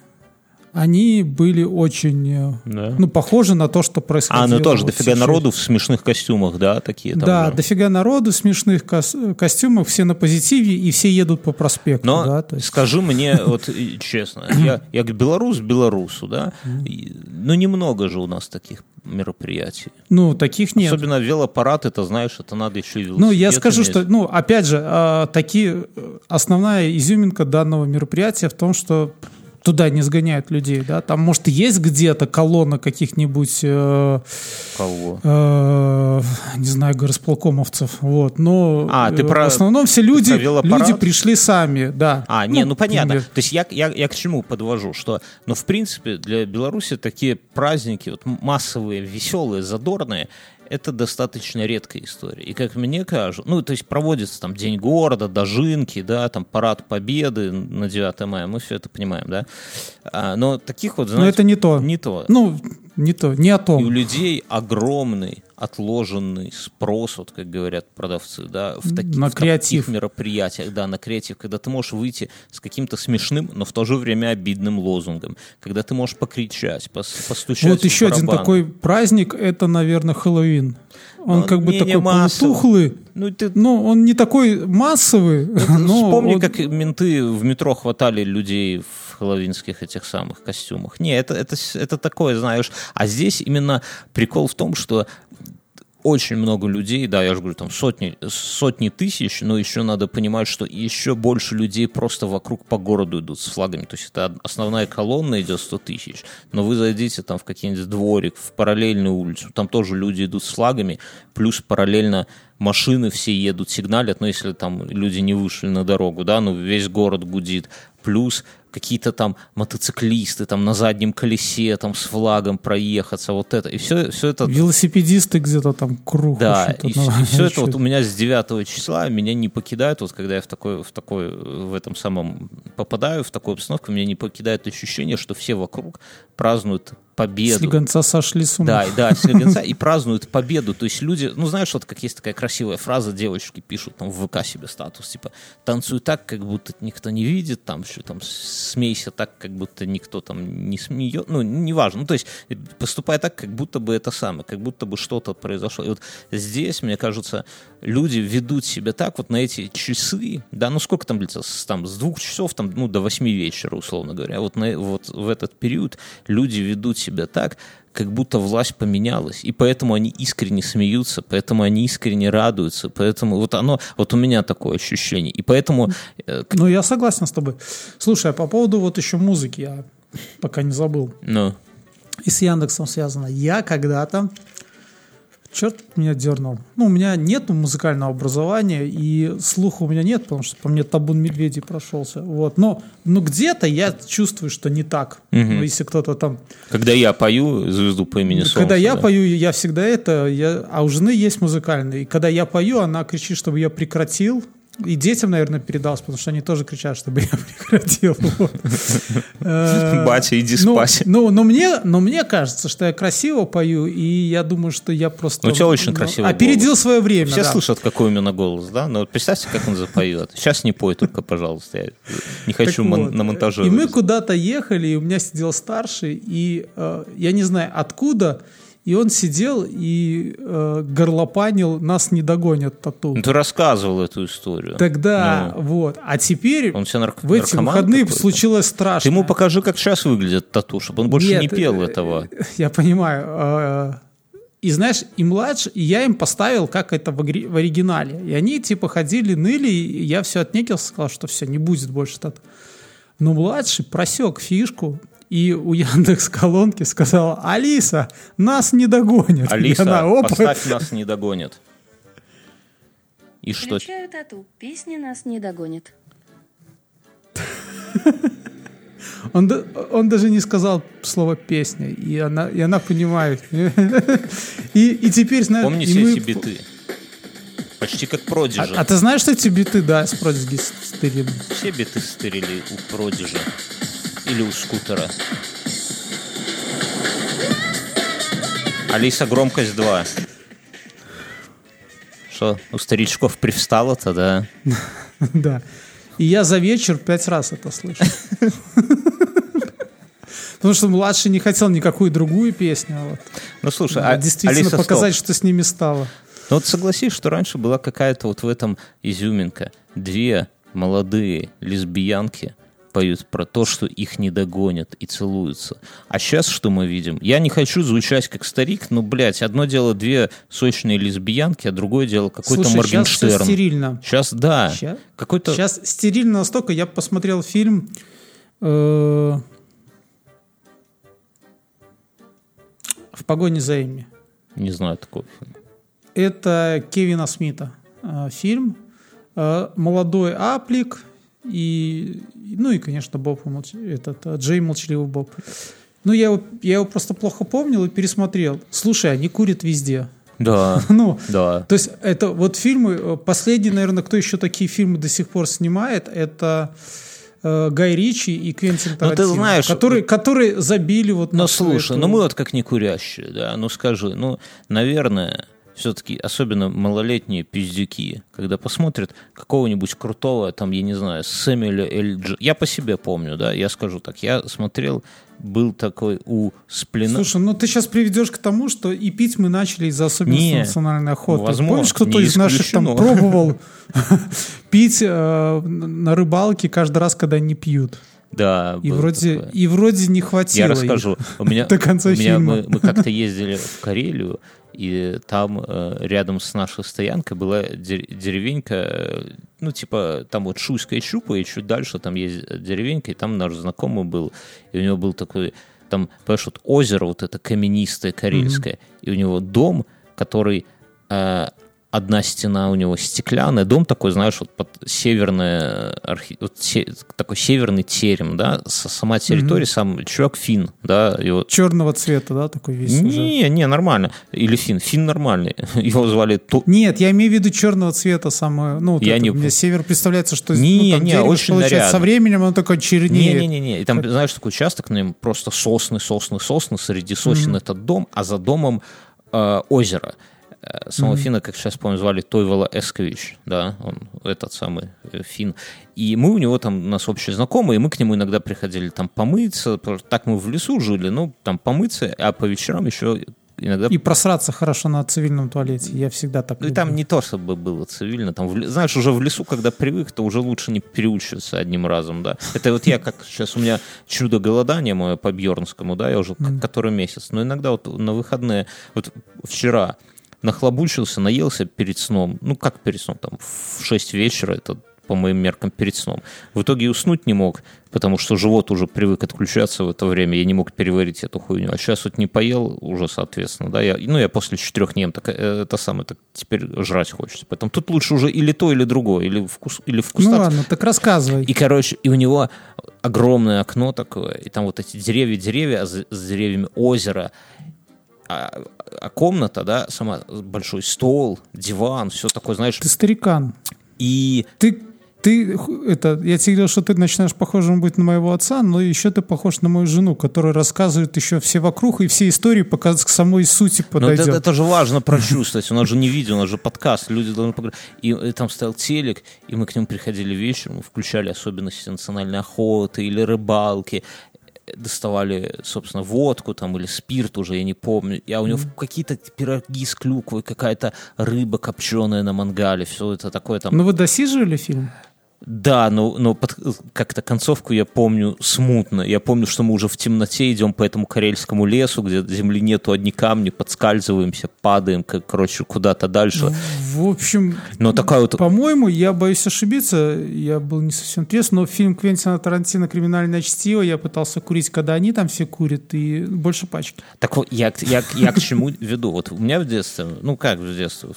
Speaker 2: Они были очень, э,
Speaker 3: Да.
Speaker 2: ну, похожи на то, что происходило.
Speaker 3: а, ну тоже
Speaker 2: вот
Speaker 3: дофига
Speaker 2: сейчас.
Speaker 3: народу в смешных костюмах, да, такие там
Speaker 2: Да,
Speaker 3: же.
Speaker 2: дофига народу, смешных кос- костюмах, все на позитиве, и все едут по проспекту.
Speaker 3: Но
Speaker 2: да, то есть.
Speaker 3: скажи мне, вот честно, я, я белорус белорусу, да, ну немного же у нас таких мероприятий.
Speaker 2: Ну, таких нет.
Speaker 3: Особенно велопарад, это знаешь, это надо еще и
Speaker 2: Ну, я скажу,
Speaker 3: иметь.
Speaker 2: что, ну, опять же, а, такие, э, основная изюминка данного мероприятия в том, что туда не сгоняют людей, да? Там, может, есть где-то колонна каких-нибудь, э,
Speaker 3: Кого?
Speaker 2: э, не знаю, горосполкомовцев, вот, но
Speaker 3: А, ты
Speaker 2: э,
Speaker 3: про-
Speaker 2: в основном все люди, люди пришли сами, да.
Speaker 3: А, не, ну, понятно.
Speaker 2: например.
Speaker 3: То есть я, я, я к чему подвожу, что, ну, в принципе, для Беларуси такие праздники, вот массовые, веселые, задорные, это достаточно редкая история. И как мне кажется, ну, то есть проводится там День города, Дожинки, да, там Парад Победы на 9 мая, мы все это понимаем, да. А, но таких вот,
Speaker 2: Но
Speaker 3: знаете,
Speaker 2: это не то.
Speaker 3: не то.
Speaker 2: Ну, не то, не о
Speaker 3: И у
Speaker 2: том.
Speaker 3: людей огромный отложенный спрос, вот как говорят продавцы, да, в, таки-
Speaker 2: На
Speaker 3: в
Speaker 2: креатив.
Speaker 3: таких мероприятиях, да, на креатив, когда ты можешь выйти с каким-то смешным, но в то же время обидным лозунгом, когда ты можешь покричать, пос- постучать
Speaker 2: Вот еще один
Speaker 3: барабан.
Speaker 2: такой праздник, это, наверное, Хэллоуин. Он
Speaker 3: Он
Speaker 2: как бы такой полутухлый.
Speaker 3: Ну, ты
Speaker 2: Ну, он не такой массовый, но
Speaker 3: вспомни,
Speaker 2: он-
Speaker 3: как менты в метро хватали людей в хэллоуинских этих самых костюмах. Не, это, это, это такое, знаешь. А здесь именно прикол в том, что очень много людей, да, я же говорю, там сотни, сотни тысяч, но еще надо понимать, что еще больше людей просто вокруг по городу идут с флагами. То есть это основная колонна идет 100 тысяч, но вы зайдите там в какой-нибудь дворик, в параллельную улицу, там тоже люди идут с флагами, плюс параллельно машины все едут, сигналят, но если там люди не вышли на дорогу, да, ну весь город гудит, плюс какие-то там мотоциклисты там на заднем колесе там с флагом проехаться, вот это, и все, все это
Speaker 2: велосипедисты где-то там круг.
Speaker 3: да,
Speaker 2: что-то
Speaker 3: и, все, это вот у меня с 9 числа меня не покидает, вот когда я в такой, в такой, в этом самом попадаю, в такую обстановку, меня не покидает ощущение, что все вокруг празднуют победу.
Speaker 2: Слегонца сошли с ума.
Speaker 3: Да, да, слегонца, и празднуют победу. То есть люди, ну знаешь, вот как есть такая красивая фраза, девочки пишут там в ВК себе статус, типа, танцуй так, как будто никто не видит, там, что там, смейся так, как будто никто там не смеет, ну, неважно. Ну, то есть поступай так, как будто бы это самое, как будто бы что-то произошло. И вот здесь, мне кажется, люди ведут себя так вот на эти часы, да, ну сколько там длится, там, с двух часов там, ну, до восьми вечера, условно говоря. Вот, на, вот в этот период люди ведут себя так, как будто власть поменялась, и поэтому они искренне смеются, поэтому они искренне радуются, поэтому вот оно, вот у меня такое ощущение, и поэтому э,
Speaker 2: Ну, я согласен с тобой. Слушай, а по поводу вот еще музыки, я пока не забыл.
Speaker 3: ну,
Speaker 2: И с Яндексом связано. Я когда-то... Черт меня дернул. Ну, у меня нет музыкального образования, и слуха у меня нет, потому что по мне табун медведей прошелся. Вот. Но, но где-то я чувствую, что не так. Ну, если кто-то там...
Speaker 3: когда я пою звезду по имени Солнце,
Speaker 2: Когда я
Speaker 3: да.
Speaker 2: пою, я всегда это... Я, а у жены есть музыкальный. И когда я пою, она кричит, чтобы я прекратил. И детям, наверное, передалось, потому что они тоже кричат, чтобы я прекратил. Э,
Speaker 3: Батя, иди
Speaker 2: ну,
Speaker 3: спать.
Speaker 2: Ну, но мне, но мне кажется, что я красиво пою, и я думаю, что я просто...
Speaker 3: Ну, у тебя очень
Speaker 2: ну,
Speaker 3: красивый
Speaker 2: Опередил свое время,
Speaker 3: Все слышат, какой у меня голос, да? Но представьте, как он запоет. Сейчас не пой только, пожалуйста. Я не хочу на монтаже.
Speaker 2: И мы куда-то ехали, и у меня сидел старший, и э, я не знаю откуда, и он сидел и э, горлопанил «Нас не догонят тату».
Speaker 3: Ну, ты рассказывал эту историю.
Speaker 2: Тогда,
Speaker 3: Ну,
Speaker 2: вот. А теперь
Speaker 3: он все нарк-
Speaker 2: в эти выходные
Speaker 3: какой-то?
Speaker 2: случилось
Speaker 3: Ты
Speaker 2: страшно.
Speaker 3: ему покажи, как сейчас выглядит тату, чтобы он больше
Speaker 2: Нет,
Speaker 3: не пел
Speaker 2: э,
Speaker 3: этого.
Speaker 2: Я понимаю. э, И знаешь, и младше, и я им поставил, как это в, в оригинале. И они типа ходили, ныли, и я все отнекился, сказал, что все, не будет больше тату. Но младший просек фишку, и у Яндекс колонки сказал, Алиса, нас не догонят.
Speaker 3: Алиса,
Speaker 2: она, «Опа».
Speaker 3: поставь нас не догонят. И что?
Speaker 4: Включаю тату. Песня нас не догонит.
Speaker 2: Он, он даже не сказал слово песня, и она, и она понимает. И, и теперь, знаешь,
Speaker 3: Помните
Speaker 2: мы-
Speaker 3: эти биты? Почти как Продижа.
Speaker 2: А, а ты знаешь, что эти биты, да, с Продиджи стырили?
Speaker 3: Все биты стырили у Продижа. Или у скутера. Алиса, громкость 2. Что, у старичков привстало-то, да?
Speaker 2: Да. И я за вечер пять раз это слышу. Потому что младший не хотел никакую другую песню. а вот.
Speaker 3: Ну, слушай,
Speaker 2: А
Speaker 3: а,
Speaker 2: действительно
Speaker 3: Алиса,
Speaker 2: показать,
Speaker 3: стоп.
Speaker 2: что с ними стало.
Speaker 3: Ну вот согласись, что раньше была какая-то вот в этом изюминка. Две молодые лесбиянки поют про то, что их не догонят и целуются. А сейчас что мы видим? Я не хочу звучать как старик, но, блядь, одно дело две сочные лесбиянки, а другое дело какой-то
Speaker 2: Слушай, сейчас все
Speaker 3: Моргенштерн.
Speaker 2: стерильно.
Speaker 3: Сейчас, да.
Speaker 2: Ща-
Speaker 3: Какой-то...
Speaker 2: Сейчас стерильно настолько. Я посмотрел фильм Э, В погоне за Эмми.
Speaker 3: Не знаю такого фильма.
Speaker 2: Это Кевина Смита э, фильм. Э, Молодой Аплик и, ну и, конечно, Боб, молч- этот, э, Джей Молчаливый Боб. Ну, я его, я его просто плохо помнил и пересмотрел. Слушай, они курят везде.
Speaker 3: Да,
Speaker 2: Ну,
Speaker 3: да.
Speaker 2: то есть это вот фильмы, э, последний, наверное, кто еще такие фильмы до сих пор снимает, это э, Гай Ричи и Квентин
Speaker 3: Ну, ты
Speaker 2: Тарантино,
Speaker 3: знаешь,
Speaker 2: которые, которые забили вот всю
Speaker 3: слушай,
Speaker 2: эту-
Speaker 3: ну мы вот как не курящие, да, ну скажи, ну, наверное, все-таки, особенно малолетние пиздюки, когда посмотрят какого-нибудь крутого, там, я не знаю, Сэмюэля Эль Дж- Я по себе помню, да, я скажу так, я смотрел, был такой у Сплина...
Speaker 2: Слушай, ну ты сейчас приведешь к тому, что и пить мы начали из-за особенностей
Speaker 3: Не,
Speaker 2: национальной охоты.
Speaker 3: возможно,
Speaker 2: Помнишь, кто-то
Speaker 3: не
Speaker 2: из наших там пробовал пить э, на рыбалке каждый раз, когда они пьют?
Speaker 3: Да,
Speaker 2: И вроде,
Speaker 3: такое.
Speaker 2: и вроде не хватило.
Speaker 3: Я расскажу. У меня,
Speaker 2: до конца
Speaker 3: у меня
Speaker 2: фильма.
Speaker 3: Мы, мы как-то ездили в Карелию, и там э, рядом с нашей стоянкой была дер- деревенька, э, ну, типа, там вот Шуйская щупа, и чуть дальше там есть деревенька, и там наш знакомый был, и у него был такой, там, понимаешь, вот озеро вот это каменистое, карельское, и у него дом, который... э, Одна стена у него стеклянная, дом такой, знаешь, вот под северная архи... вот се- такой северный терем, да, сама территория, сам чувак фин, да, вот
Speaker 2: Черного цвета, да, такой весь уже.
Speaker 3: не, не, нормально. Или фин. Фин нормальный. Его звали.
Speaker 2: Нет, я имею в виду черного цвета самое. Ну, вот
Speaker 3: Я
Speaker 2: это,
Speaker 3: не-
Speaker 2: мне север представляется, что
Speaker 3: Не,
Speaker 2: ну, там
Speaker 3: не,
Speaker 2: дерево,
Speaker 3: очень
Speaker 2: получается,
Speaker 3: нарядно.
Speaker 2: со временем оно такое чернеет.
Speaker 3: Не-не-не. И там, знаешь, такой участок, на нем просто сосны, сосны, сосны. Среди сосен этот дом, а за домом э, озеро. Э, Самого финна, как сейчас помню, звали Тойвола Эскович, да, он этот самый э, фин. И мы у него там, у нас общие знакомые, и мы к нему иногда приходили там помыться, так мы в лесу жили, ну, там помыться, а по вечерам еще иногда
Speaker 2: И просраться хорошо на цивильном туалете. Я всегда так
Speaker 3: Ну, там не то, чтобы было цивильно. Там, в знаешь, уже в лесу, когда привык, то уже лучше не переучиваться одним разом, да. Это вот я, как сейчас у меня чудо голодания мое по Бьернскому, да, я уже который месяц. Но иногда вот на выходные, вот вчера нахлобучился, наелся перед сном. Ну, как перед сном, там, в 6 вечера, это по моим меркам перед сном. В итоге и уснуть не мог, потому что живот уже привык отключаться в это время, я не мог переварить эту хуйню. А сейчас вот не поел уже, соответственно, да, я, ну, я после четырех не ем, так э, это самое, так теперь жрать хочется. Поэтому тут лучше уже или то, или другое, или вкус, или вкус
Speaker 2: Ну ладно, так рассказывай.
Speaker 3: и, короче, и у него огромное окно такое, и там вот эти деревья, деревья, а за, за деревьями озеро, а, а комната, да, сама большой стол, диван, все такое, знаешь,
Speaker 2: Ты старикан.
Speaker 3: и
Speaker 2: Ты, ты, это, я тебе говорил, что ты начинаешь похожим быть на моего отца, но еще ты похож на мою жену, которая рассказывает еще все вокруг и все истории, пока к самой сути
Speaker 3: Ну, это,
Speaker 2: подойдет.
Speaker 3: это же важно прочувствовать. У нас же не видео, у нас же подкаст. Люди должны поговорить. И, э, там стоял телек, и мы к нему приходили вечером, включали особенности национальной охоты или рыбалки доставали, собственно, водку там или спирт уже, я не помню. А у него какие-то пироги с клюквой, какая-то рыба копченая на мангале, все это такое там.
Speaker 2: Ну вы досиживали фильм?
Speaker 3: Да, но, но под- как-то концовку я помню смутно. Я помню, что мы уже в темноте идем по этому карельскому лесу, где земли нету, одни камни, подскальзываемся, падаем, как, короче, куда-то дальше.
Speaker 2: В общем,
Speaker 3: Но такая вот...
Speaker 2: по-моему, я боюсь ошибиться, я был не совсем трезв, но фильм Квентина Тарантино «Криминальное чтиво» я пытался курить, когда они там все курят, и больше пачки.
Speaker 3: Так вот, я, я, я к чему веду? Вот у меня в детстве, ну как в детстве,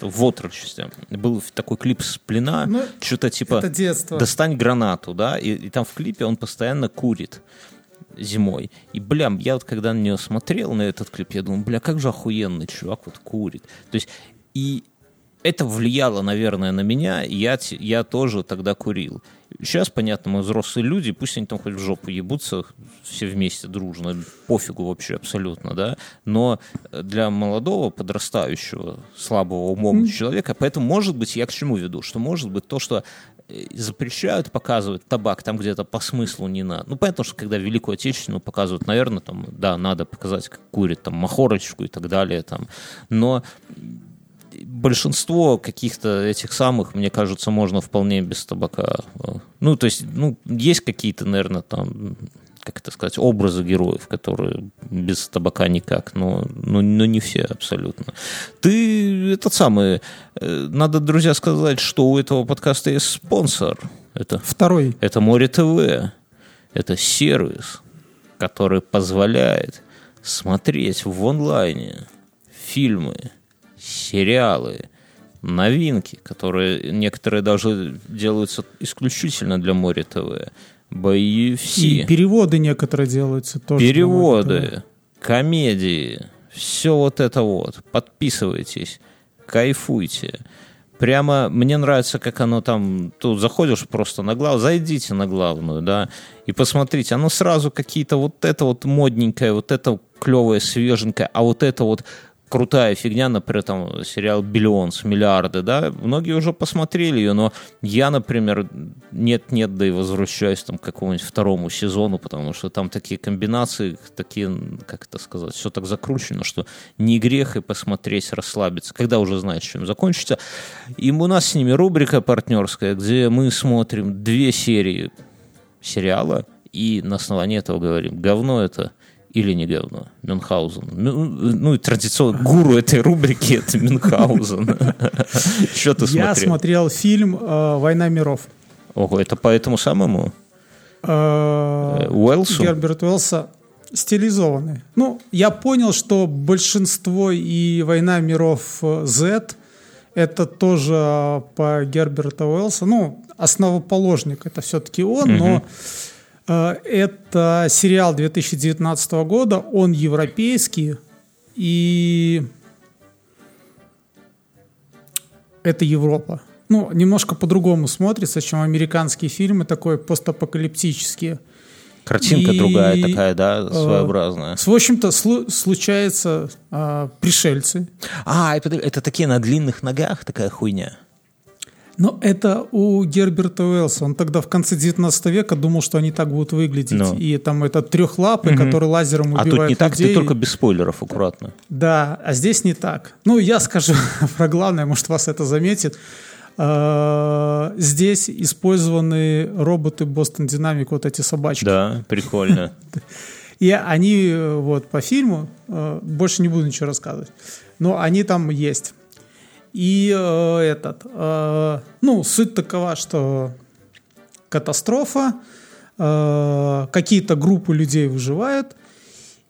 Speaker 3: в, отрочестве, был такой клип с плена,
Speaker 2: Ну,
Speaker 3: что-то типа
Speaker 2: это детство.
Speaker 3: «Достань гранату», да, и, и там в клипе он постоянно курит зимой. И, бля, я вот когда на нее смотрел, на этот клип, я думал, бля, как же охуенный чувак вот курит. То есть, и это влияло, наверное, на меня, я, я тоже тогда курил. Сейчас, понятно, мы взрослые люди, пусть они там хоть в жопу ебутся, все вместе дружно, пофигу вообще абсолютно, да, но для молодого, подрастающего, слабого умом человека, поэтому, может быть, я к чему веду, что может быть то, что э, запрещают показывать табак там где-то по смыслу не надо. Ну, понятно, что когда Великую Отечественную показывают, наверное, там, да, надо показать, как курит там махорочку и так далее, там, но большинство каких-то этих самых, мне кажется, можно вполне без табака. э, Ну, то есть, ну, есть какие-то, наверное, там, как это сказать, образы героев, которые без табака никак, но, но, но не все абсолютно. Ты этот самый, э, надо, друзья, сказать, что у этого подкаста есть спонсор. Это
Speaker 2: Второй.
Speaker 3: это Море ТВ. Это сервис, который позволяет смотреть в онлайне фильмы, сериалы, новинки, которые некоторые даже делаются исключительно для Море ТВ, UFC,
Speaker 2: И переводы некоторые делаются тоже.
Speaker 3: переводы, комедии, все вот это вот. Подписывайтесь, кайфуйте. Прямо мне нравится, как оно там... Тут заходишь просто на главную, зайдите на главную, да, и посмотрите. Оно сразу какие-то вот это вот модненькое, вот это клевое, свеженькое, а вот это вот крутая фигня, например, там сериал «Биллионс», «Миллиарды», да, многие уже посмотрели ее, но я, например, нет-нет, да и возвращаюсь там к какому-нибудь второму сезону, потому что там такие комбинации, такие, как это сказать, все так закручено, что не грех и посмотреть, расслабиться, когда уже знаешь, чем закончится. И у нас с ними рубрика партнерская, где мы смотрим две серии сериала, и на основании этого говорим, говно это или не говно? Мюнхгаузен. Ну, ну и традиционно гуру этой рубрики это Мюнхгаузен. Что ты
Speaker 2: Я
Speaker 3: смотрел?
Speaker 2: смотрел фильм э, «Война миров».
Speaker 3: Ого, это по этому самому
Speaker 2: Э,
Speaker 3: Уэллсу?
Speaker 2: Герберт Уэллса стилизованный. Ну, я понял, что большинство и «Война миров э, Z» это тоже э, по Герберта Уэллса. Ну, основоположник это все-таки он, но э, это сериал 2019 года, он европейский, и это Европа. Ну, немножко по-другому смотрится, чем американские фильмы, такой постапокалиптические.
Speaker 3: Картинка
Speaker 2: И,
Speaker 3: другая такая, да,
Speaker 2: э,
Speaker 3: своеобразная.
Speaker 2: В общем-то, слу- случаются а, пришельцы.
Speaker 3: А, это, это такие на длинных ногах такая хуйня.
Speaker 2: Но это у Герберта Уэллса. Он тогда в конце 19 века думал, что они так будут выглядеть.
Speaker 3: Ну.
Speaker 2: И там этот трехлапый, который лазером
Speaker 3: А
Speaker 2: убивает
Speaker 3: тут не так,
Speaker 2: людей.
Speaker 3: ты только без спойлеров, аккуратно.
Speaker 2: Да, а здесь не так. Ну, я скажу про главное, может, вас это заметит. А, Здесь использованы роботы Boston Dynamic, вот эти собачки.
Speaker 3: Да, прикольно.
Speaker 2: И они э, вот по фильму, э, больше не буду ничего рассказывать, но они там есть. И э, этот, э, ну, суть такова, что катастрофа, э, какие-то группы людей выживают.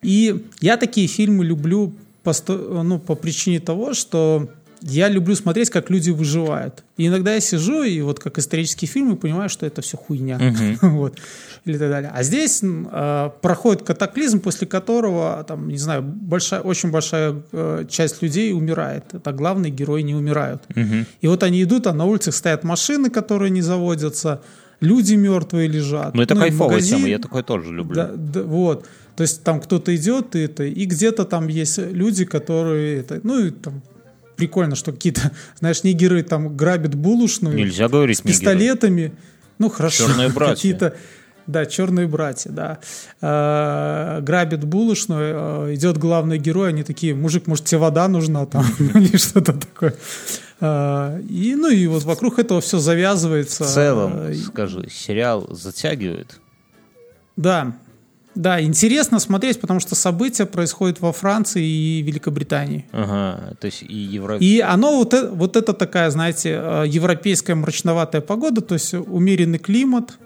Speaker 2: И я такие фильмы люблю по, ну, по причине того, что я люблю смотреть, как люди выживают. И иногда я сижу и вот как исторические фильмы понимаю, что это все хуйня. вот. Или так далее. А здесь э, проходит катаклизм, после которого, там, не знаю, большая, очень большая э, часть людей умирает. Это главные герои не умирают. И вот они идут, а на улицах стоят машины, которые не заводятся, люди мертвые лежат.
Speaker 3: Ну, это
Speaker 2: и
Speaker 3: кайфовая
Speaker 2: магазин-
Speaker 3: тема, я такое тоже люблю.
Speaker 2: да, да, вот. То есть там кто-то идет, и, это, и где-то там есть люди, которые... Это, ну, и там прикольно, что какие-то, знаешь, нигеры там грабят булочную
Speaker 3: Нельзя говорить
Speaker 2: с пистолетами. Ну, хорошо.
Speaker 3: Черные братья.
Speaker 2: Какие-то, да, черные братья, да. А, грабят булочную, а, идет главный герой, они такие, мужик, может, тебе вода нужна там? Или что-то такое. А, И, ну, и вот вокруг этого все завязывается.
Speaker 3: В целом, скажи, сериал затягивает?
Speaker 2: да, да, интересно смотреть, потому что события происходят во Франции и Великобритании.
Speaker 3: Ага, то есть и Евро...
Speaker 2: И оно вот, э- вот это такая, знаете, э, европейская мрачноватая погода, то есть умеренный климат.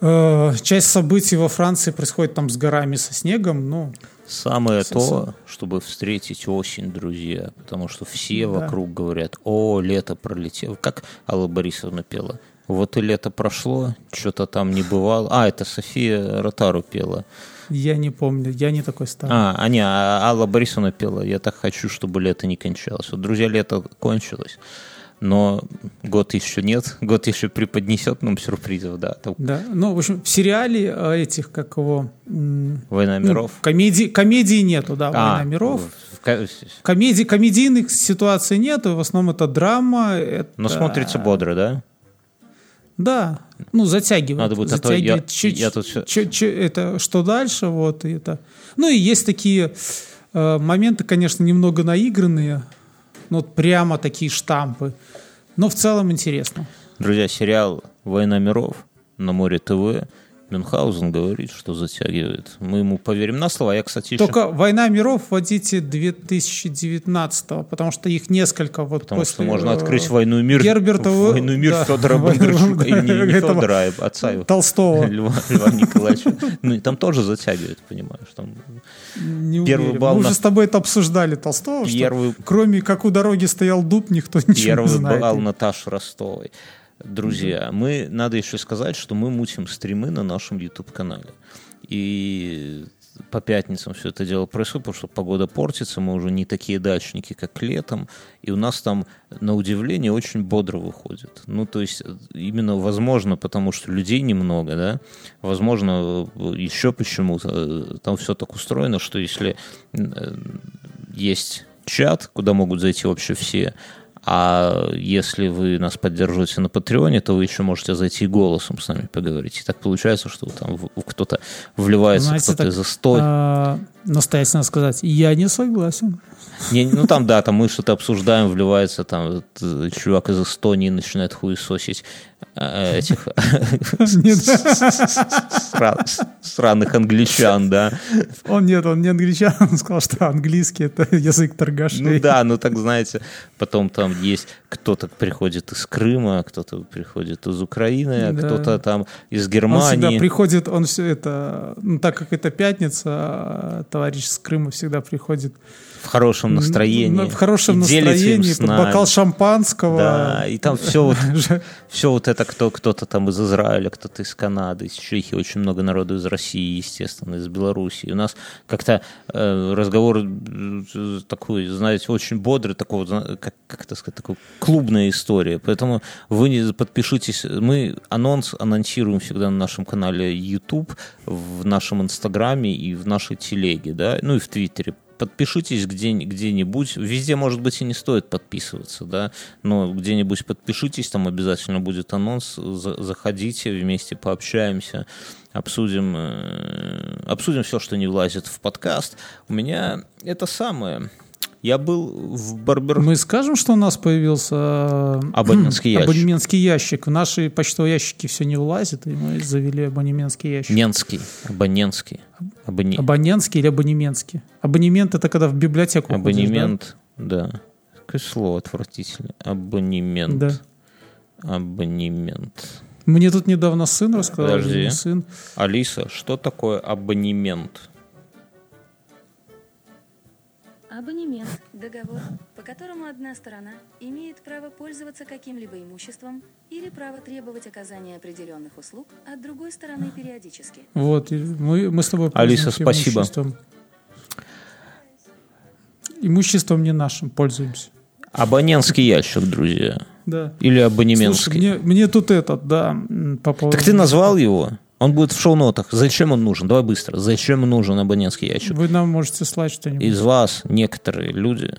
Speaker 2: Э, Часть событий во Франции происходит там с горами, со снегом, ну,
Speaker 3: Самое то, чтобы встретить осень, друзья. Потому что все
Speaker 2: Да.
Speaker 3: вокруг говорят, о, лето пролетело. Как Алла Борисовна пела? Вот и лето прошло, что-то там не бывало. А, это София Ротару пела.
Speaker 2: я не помню, я не такой старый.
Speaker 3: А, а не, а Алла Борисовна пела. Я так хочу, чтобы лето не кончалось. Вот, друзья, лето кончилось. Но год еще нет. Год еще преподнесет нам сюрпризов, да. Там
Speaker 2: Да, ну, в общем, в сериале э, этих, как его...
Speaker 3: Война
Speaker 2: ну,
Speaker 3: миров.
Speaker 2: комедии, комедии нету, да,
Speaker 3: А,
Speaker 2: «Война миров».
Speaker 3: в-
Speaker 2: Комедий, комедийных ситуаций нету, в основном это драма. Это...
Speaker 3: Но смотрится бодро, да?
Speaker 2: Да, ну затягивает.
Speaker 3: Надо будет, а то я-
Speaker 2: затягивает чуть-
Speaker 3: я тут
Speaker 2: чуть- чуть- это что дальше, вот и это. Ну и есть такие э, моменты, конечно, немного наигранные, ну вот прямо такие штампы, но в целом интересно.
Speaker 3: Друзья, сериал «Война миров» на Море ТВ. Мюнхгаузен говорит, что затягивает. Мы ему поверим на слово. Я, кстати, еще...
Speaker 2: Только «Война миров» вводите 2019 потому что их несколько. Вот
Speaker 3: Потому
Speaker 2: после,
Speaker 3: что можно
Speaker 2: э,
Speaker 3: открыть «Войну и мир»,
Speaker 2: Герберта
Speaker 3: «Войну и мир»
Speaker 2: да.
Speaker 3: Федора Бондарчука. И не, не Федора, а отца его.
Speaker 2: Толстого.
Speaker 3: Льва, Льва Николаевича. Ну, и там тоже затягивает, понимаешь. Там
Speaker 2: Не
Speaker 3: Первый
Speaker 2: уверен.
Speaker 3: балл
Speaker 2: Мы
Speaker 3: на-
Speaker 2: уже с тобой это обсуждали Толстого, что
Speaker 3: Первый-
Speaker 2: кроме «Как у дороги стоял дуб», никто ничего не
Speaker 3: Первый
Speaker 2: знает.
Speaker 3: балл Наташи Ростовой. Друзья, мы, надо еще сказать, что мы мутим стримы на нашем YouTube-канале. И по пятницам все это дело происходит, потому что погода портится, мы уже не такие дачники, как летом, и у нас там, на удивление, очень бодро выходит. Ну, то есть, именно, возможно, потому что людей немного, да, возможно, еще почему-то, э, там все так устроено, что если э, есть чат, куда могут зайти вообще все, а если вы нас поддерживаете на Патреоне, то вы еще можете зайти голосом с нами поговорить. И так получается, что там кто-то вливается, кто-то за 100.
Speaker 2: а, настоятельно сказать, я не согласен.
Speaker 3: Не, ну там, да, там мы что-то обсуждаем, вливается там э, чувак из Эстонии начинает хуесосить э, этих сра- сраных англичан, да.
Speaker 2: Он нет, он не англичан, он сказал, что английский это язык торгашей.
Speaker 3: Ну да, ну так знаете, потом там есть кто-то приходит из Крыма, кто-то приходит из Украины, а
Speaker 2: Да.
Speaker 3: кто-то там из
Speaker 2: Он всегда
Speaker 3: Германии.
Speaker 2: приходит, он все это, ну, так как это пятница, а товарищ с Крыма всегда приходит
Speaker 3: в хорошем настроении.
Speaker 2: н- в хорошем настроении, под бокал шампанского.
Speaker 3: Да, и там все вот, все вот это, кто, кто-то там из Израиля, кто-то из Канады, из Чехии, очень много народу из России, естественно, из Белоруссии. У нас как-то э, разговор э, такой, знаете, очень бодрый, такой, как, как это сказать, такой клубная история. Поэтому вы не подпишитесь. Мы анонс анонсируем всегда на нашем канале YouTube, в нашем Инстаграме и в нашей телеге, да, ну и в Твиттере подпишитесь где, где-нибудь. Везде, может быть, и не стоит подписываться, да, но где-нибудь подпишитесь, там обязательно будет анонс. За- заходите, вместе пообщаемся, обсудим, э, обсудим все, что не влазит в подкаст. У меня это самое. Я был в барбер...
Speaker 2: Мы скажем, что у нас появился э,
Speaker 3: Абонентский ящик.
Speaker 2: абонементский ящик. В наши почтовые ящики все не влазит, и мы завели абонементский ящик.
Speaker 3: Ненский, абонентский. Абоне-
Speaker 2: Абонентский или абонементский? Абонемент это когда в библиотеку ходишь,
Speaker 3: Абонемент, да. Какое слово отвратительное. Абонемент.
Speaker 2: Да.
Speaker 3: Абонемент.
Speaker 2: да? Мне тут недавно сын рассказал,
Speaker 3: Подожди.
Speaker 2: сын.
Speaker 3: Алиса, что такое абонемент?
Speaker 4: Абонемент – договор, по которому одна сторона имеет право пользоваться каким-либо имуществом или право требовать оказания определенных услуг от другой стороны периодически.
Speaker 2: Вот, мы, мы с тобой
Speaker 3: Алиса, спасибо.
Speaker 2: Имуществом. имуществом не нашим пользуемся.
Speaker 3: Абонентский ящик, друзья.
Speaker 2: Да.
Speaker 3: Или
Speaker 2: Слушай,
Speaker 3: абонементский.
Speaker 2: мне, мне тут этот, да, по поводу...
Speaker 3: Так ты назвал его? Он будет в шоу-нотах. Зачем он нужен? Давай быстро. Зачем нужен абонентский ящик?
Speaker 2: Вы нам можете слать что-нибудь.
Speaker 3: Из вас некоторые люди,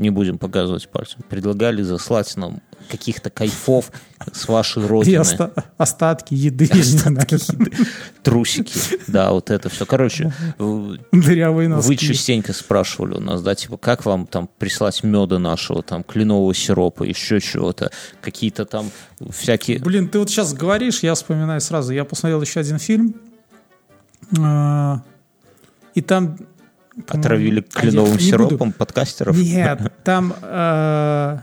Speaker 3: не будем показывать пальцем, предлагали заслать нам каких-то кайфов с вашей
Speaker 2: И
Speaker 3: родины.
Speaker 2: оста- остатки еды, не знаю.
Speaker 3: Трусики. Да, вот это все. Короче,
Speaker 2: дырявые носки.
Speaker 3: Вы частенько спрашивали у нас, да, типа, как вам там прислать меда нашего, там, кленового сиропа, еще чего-то, какие-то там всякие...
Speaker 2: Блин, ты вот сейчас говоришь, я вспоминаю сразу. Я посмотрел еще один фильм, а, и там...
Speaker 3: Отравили кленовым
Speaker 2: не буду-
Speaker 3: сиропом подкастеров.
Speaker 2: Нет, там а,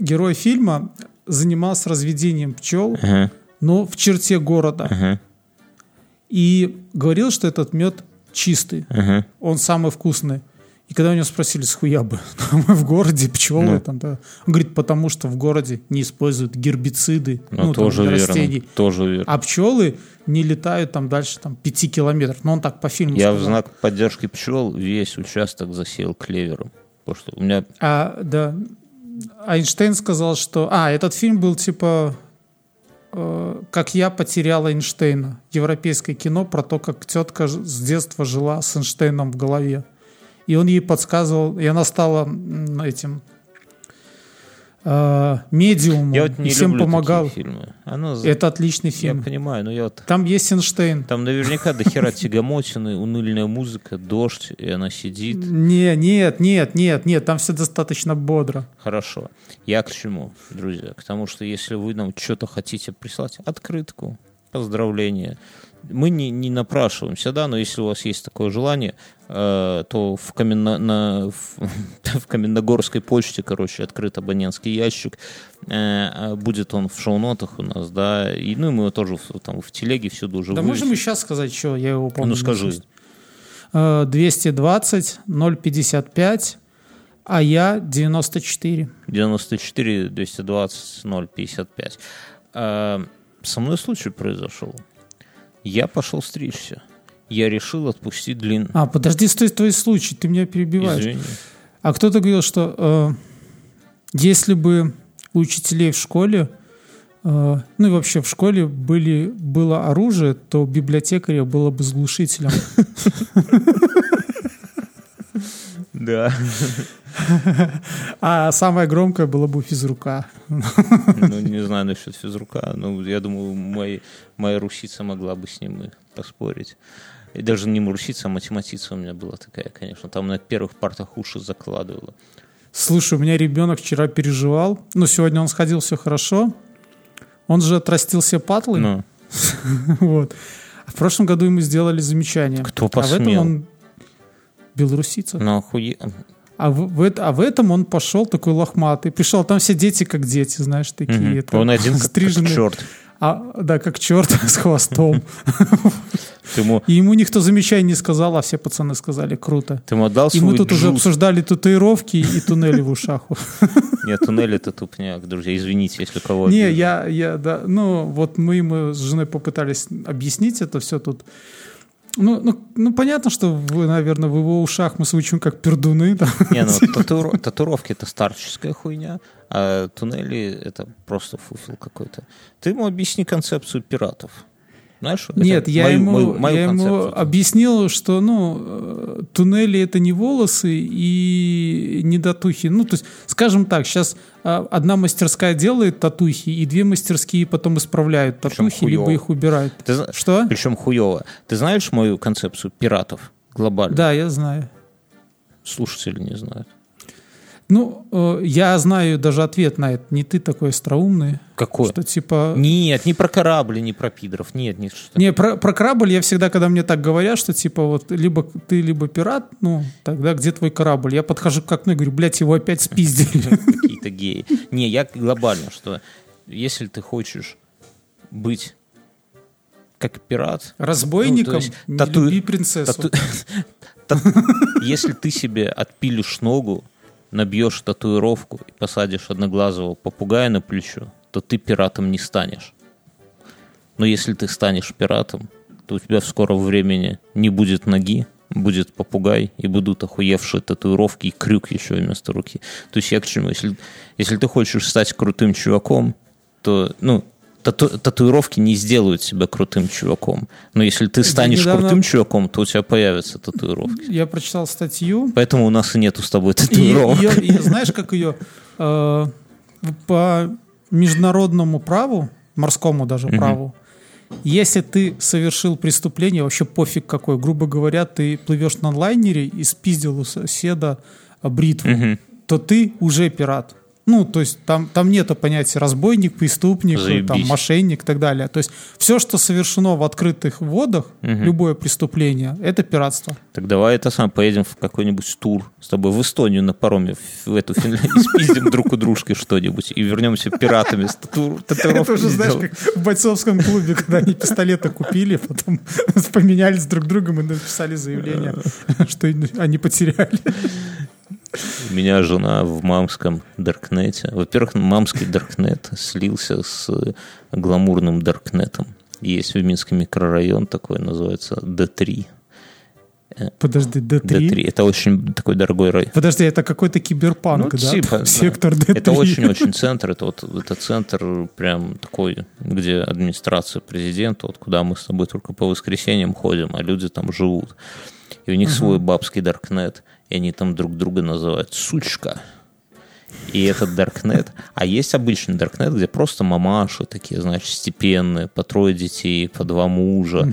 Speaker 2: герой фильма занимался разведением пчел,
Speaker 3: Ага,
Speaker 2: но в черте города.
Speaker 3: ага,
Speaker 2: И говорил, что этот мед чистый,
Speaker 3: ага.
Speaker 2: он самый вкусный. И когда у него спросили, с хуя бы, мы в городе пчелы
Speaker 3: Ну.
Speaker 2: там, да. Он говорит, потому что в городе не используют гербициды,
Speaker 3: Ну,
Speaker 2: ну, там,
Speaker 3: тоже
Speaker 2: для
Speaker 3: верно.
Speaker 2: растений.
Speaker 3: Тоже верно.
Speaker 2: А пчелы не летают там дальше там 5 километров. Но он так по фильму
Speaker 3: Я в
Speaker 2: сказал.
Speaker 3: знак поддержки пчел весь участок засеял клевером. Потому что у меня...
Speaker 2: А, да. Эйнштейн сказал, что... А, этот фильм был типа... э, как я потерял Эйнштейна. Европейское кино про то, как тетка с детства жила с Эйнштейном в голове. И он ей подсказывал, и она стала этим э, медиумом,
Speaker 3: Я вот не
Speaker 2: и всем
Speaker 3: люблю
Speaker 2: помогал.
Speaker 3: такие фильмы. Оно...
Speaker 2: Это отличный
Speaker 3: Я
Speaker 2: фильм.
Speaker 3: понимаю, но я вот...
Speaker 2: Там есть Эйнштейн.
Speaker 3: Там наверняка до хера тягомотины, уныльная музыка, дождь, и она сидит.
Speaker 2: Не, нет, нет, нет, нет, там все достаточно бодро.
Speaker 3: Хорошо. Я к чему, друзья? К тому, что если вы нам что-то хотите прислать, открытку, поздравления. Мы не, не напрашиваемся, да, но если у вас есть такое желание, э, то в, Каменно, на, в, в Каменногорской почте, короче, открыт абонентский ящик. Э, будет он в шоу-нотах у нас, да, и ну, мы его тоже в, там, в телеге всюду уже
Speaker 2: Да
Speaker 3: вывесим.
Speaker 2: можем и сейчас сказать, что я его помню.
Speaker 3: Ну, скажи.
Speaker 2: Э, 220 055, а я 94.
Speaker 3: 94 220 055. А, со мной случай произошел. Я пошел стричься. Я решил отпустить длин.
Speaker 2: А, подожди, стой, твой случай, ты меня перебиваешь.
Speaker 3: Извини.
Speaker 2: А кто-то говорил, что э, если бы у учителей в школе, э, ну и вообще в школе были, было оружие, то библиотекаря было бы с глушителем.
Speaker 3: Да.
Speaker 2: А самое громкое было бы физрука.
Speaker 3: Ну, не знаю насчет физрука. Ну, я думаю, мой, моя русица могла бы с ним и поспорить. И даже не русица, а математица у меня была такая, конечно. Там на первых партах уши закладывала.
Speaker 2: Слушай, у меня ребенок вчера переживал. Ну, сегодня он сходил, все хорошо. Он же отрастил себе патлы.
Speaker 3: Ну,
Speaker 2: Вот. А в прошлом году ему сделали замечание.
Speaker 3: Кто
Speaker 2: А в этом
Speaker 3: посмел?
Speaker 2: он белорусица.
Speaker 3: ну охуе...
Speaker 2: А в, в а в этом он пошел такой лохматый. Пришел, там все дети как дети, знаешь, такие.
Speaker 3: Мгм.
Speaker 2: это,
Speaker 3: Он один как, как черт.
Speaker 2: А, да, как черт с хвостом.
Speaker 3: Ему,
Speaker 2: И ему никто замечания не сказал, а все пацаны сказали, круто.
Speaker 3: ты ему отдал
Speaker 2: И мы тут уже обсуждали татуировки и туннели в ушах.
Speaker 3: Нет, туннель это тупняк, друзья. Извините, если кого
Speaker 2: Не, я, я, да, ну, вот мы ему с женой попытались объяснить это все тут. Ну, ну, ну, понятно, что вы, наверное, в его ушах мы звучим как пердуны. там.
Speaker 3: Не, ну татуро- татуировки это старческая хуйня, а туннели это просто фуфел какой-то. Ты ему объясни концепцию пиратов. Знаешь,
Speaker 2: Нет, я
Speaker 3: мою-
Speaker 2: ему,
Speaker 3: мою- мою
Speaker 2: я ему объяснил, что ну, э, туннели это не волосы и не татухи. Ну, то есть, скажем так, сейчас одна мастерская делает татухи, и две мастерские потом исправляют татухи, либо их убирают.
Speaker 3: Ты
Speaker 2: Что?
Speaker 3: Причем хуево. Ты знаешь мою концепцию пиратов глобально?
Speaker 2: Да, я знаю.
Speaker 3: Слушатели не знают.
Speaker 2: Ну, э, я знаю даже ответ на это. Не ты такой остроумный.
Speaker 3: Какой?
Speaker 2: Что типа...
Speaker 3: Нет, не про корабли, не про пидоров. Нет, нет. Что
Speaker 2: Не, про, про корабль я всегда, когда мне так говорят, что типа вот либо ты, либо пират, ну, тогда где твой корабль? Я подхожу к окну и говорю, блядь, его опять спиздили.
Speaker 3: какие-то геи. Не, я глобально, что если ты хочешь быть как пират,
Speaker 2: Разбойником
Speaker 3: Ну, есть
Speaker 2: не
Speaker 3: тату-
Speaker 2: люби принцессу.
Speaker 3: тату- та- если ты себе отпилишь ногу, набьешь татуировку и посадишь одноглазого попугая на плечо, то ты пиратом не станешь. Но если ты станешь пиратом, то у тебя в скором времени не будет ноги, будет попугай, и будут охуевшие татуировки и крюк еще вместо руки. То есть я к чему? Если, если ты хочешь стать крутым чуваком, то, ну, тату- татуировки не сделают тебя крутым чуваком. Но если ты станешь
Speaker 2: недавно-
Speaker 3: крутым чуваком, то у тебя появятся татуировки.
Speaker 2: Я прочитал статью.
Speaker 3: Поэтому у нас и нету с тобой
Speaker 2: И
Speaker 3: татуировок.
Speaker 2: и знаешь, как ее э, по международному праву, морскому даже праву, если ты совершил преступление, вообще пофиг какое, грубо говоря, ты плывешь на лайнере и спиздил у соседа э, бритву, то ты уже пират. Ну, то есть там, там нету понятия разбойник, преступник,
Speaker 3: Заебись.
Speaker 2: там, мошенник и так далее. То есть все, что совершено в открытых водах, любое преступление, это пиратство.
Speaker 3: Так давай это сам поедем в какой-нибудь тур с тобой в Эстонию на пароме в эту Финляндию, спиздим друг у дружки что-нибудь и вернемся пиратами с тату-
Speaker 2: Это
Speaker 3: татуировками.
Speaker 2: уже, знаешь, как в бойцовском клубе, когда они пистолеты купили, потом поменялись друг другом и написали заявление, что они потеряли.
Speaker 3: У меня жена в мамском даркнете. Во-первых, мамский даркнет слился с э, гламурным даркнетом. Есть в Минске микрорайон такой, называется Д3.
Speaker 2: Подожди, D3?
Speaker 3: Д3. Это очень такой дорогой район.
Speaker 2: Подожди, это какой-то киберпанк,
Speaker 3: Ну,
Speaker 2: да?
Speaker 3: типа, да.
Speaker 2: Сектор D3.
Speaker 3: Это очень-очень центр. Это вот это центр прям такой, где администрация президента, вот куда мы с тобой только по воскресеньям ходим, а люди там живут. И у них свой бабский даркнет, и они там друг друга называют «сучка». И этот даркнет. А есть обычный даркнет, где просто мамаши такие, значит, степенные, по трое детей, по два мужа.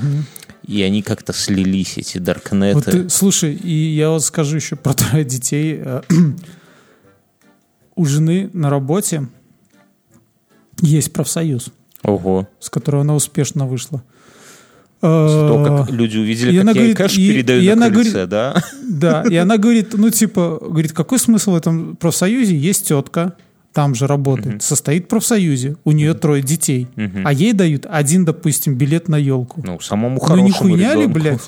Speaker 3: И они как-то слились, эти даркнеты.
Speaker 2: Вот ты, слушай, и я вот скажу еще про твоих детей. Э, У жены на работе есть профсоюз.
Speaker 3: Ого.
Speaker 2: с которой она успешно вышла.
Speaker 3: То, как
Speaker 2: Э,
Speaker 3: люди увидели,
Speaker 2: и
Speaker 3: как
Speaker 2: она
Speaker 3: я
Speaker 2: говорит,
Speaker 3: кэш
Speaker 2: и-
Speaker 3: передаю
Speaker 2: и
Speaker 3: на
Speaker 2: она
Speaker 3: крыльце, да?
Speaker 2: Да, и она говорит, ну, типа, говорит, какой смысл в этом профсоюзе? Есть тетка, там же работает, состоит в профсоюзе, у нее трое детей, а ей дают один, допустим, билет на елку.
Speaker 3: Ну, самому
Speaker 2: Ну,
Speaker 3: хорошему
Speaker 2: не хуйня ли, блядь?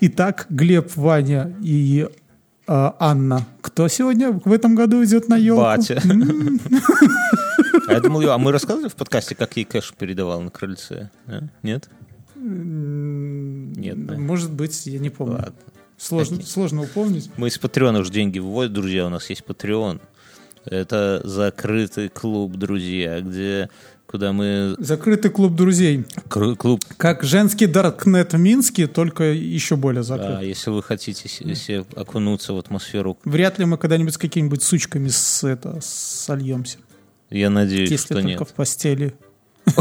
Speaker 2: Итак, Глеб, Ваня и а, Анна. Кто сегодня в этом году идет на елку?
Speaker 3: Батя. А я думал, а мы рассказывали в подкасте, как ей кэш передавал на крыльце? а? Нет? Нет, да.
Speaker 2: Может быть, я не помню.
Speaker 3: Ладно.
Speaker 2: Сложно,
Speaker 3: Окей.
Speaker 2: сложно упомнить.
Speaker 3: Мы из Патреона уже деньги выводим, друзья, у нас есть Патреон. Это закрытый клуб, друзья, где куда мы...
Speaker 2: Закрытый клуб друзей.
Speaker 3: Кру- Клуб,
Speaker 2: Как женский Даркнет в Минске, только еще более закрыт.
Speaker 3: если вы хотите се- се окунуться в атмосферу,
Speaker 2: Вряд ли мы когда-нибудь с какими-нибудь сучками с, это, сольемся.
Speaker 3: Я надеюсь,
Speaker 2: Если
Speaker 3: что
Speaker 2: только
Speaker 3: нет.
Speaker 2: в постели.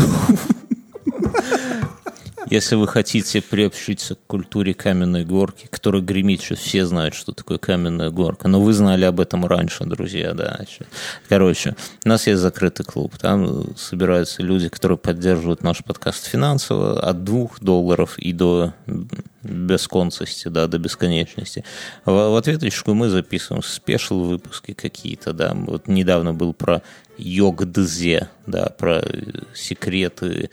Speaker 3: Если вы хотите приобщиться к культуре каменной горки, которая гремит, сейчас все знают, что такое каменная горка, но вы знали об этом раньше, друзья, да. Короче, у нас есть закрытый клуб, там собираются люди, которые поддерживают наш подкаст финансово от двух долларов и до бесконцности, да, до бесконечности. В, в ответочку мы записываем спешл выпуски какие-то, да, вот недавно был про Йогдзе, да, про секреты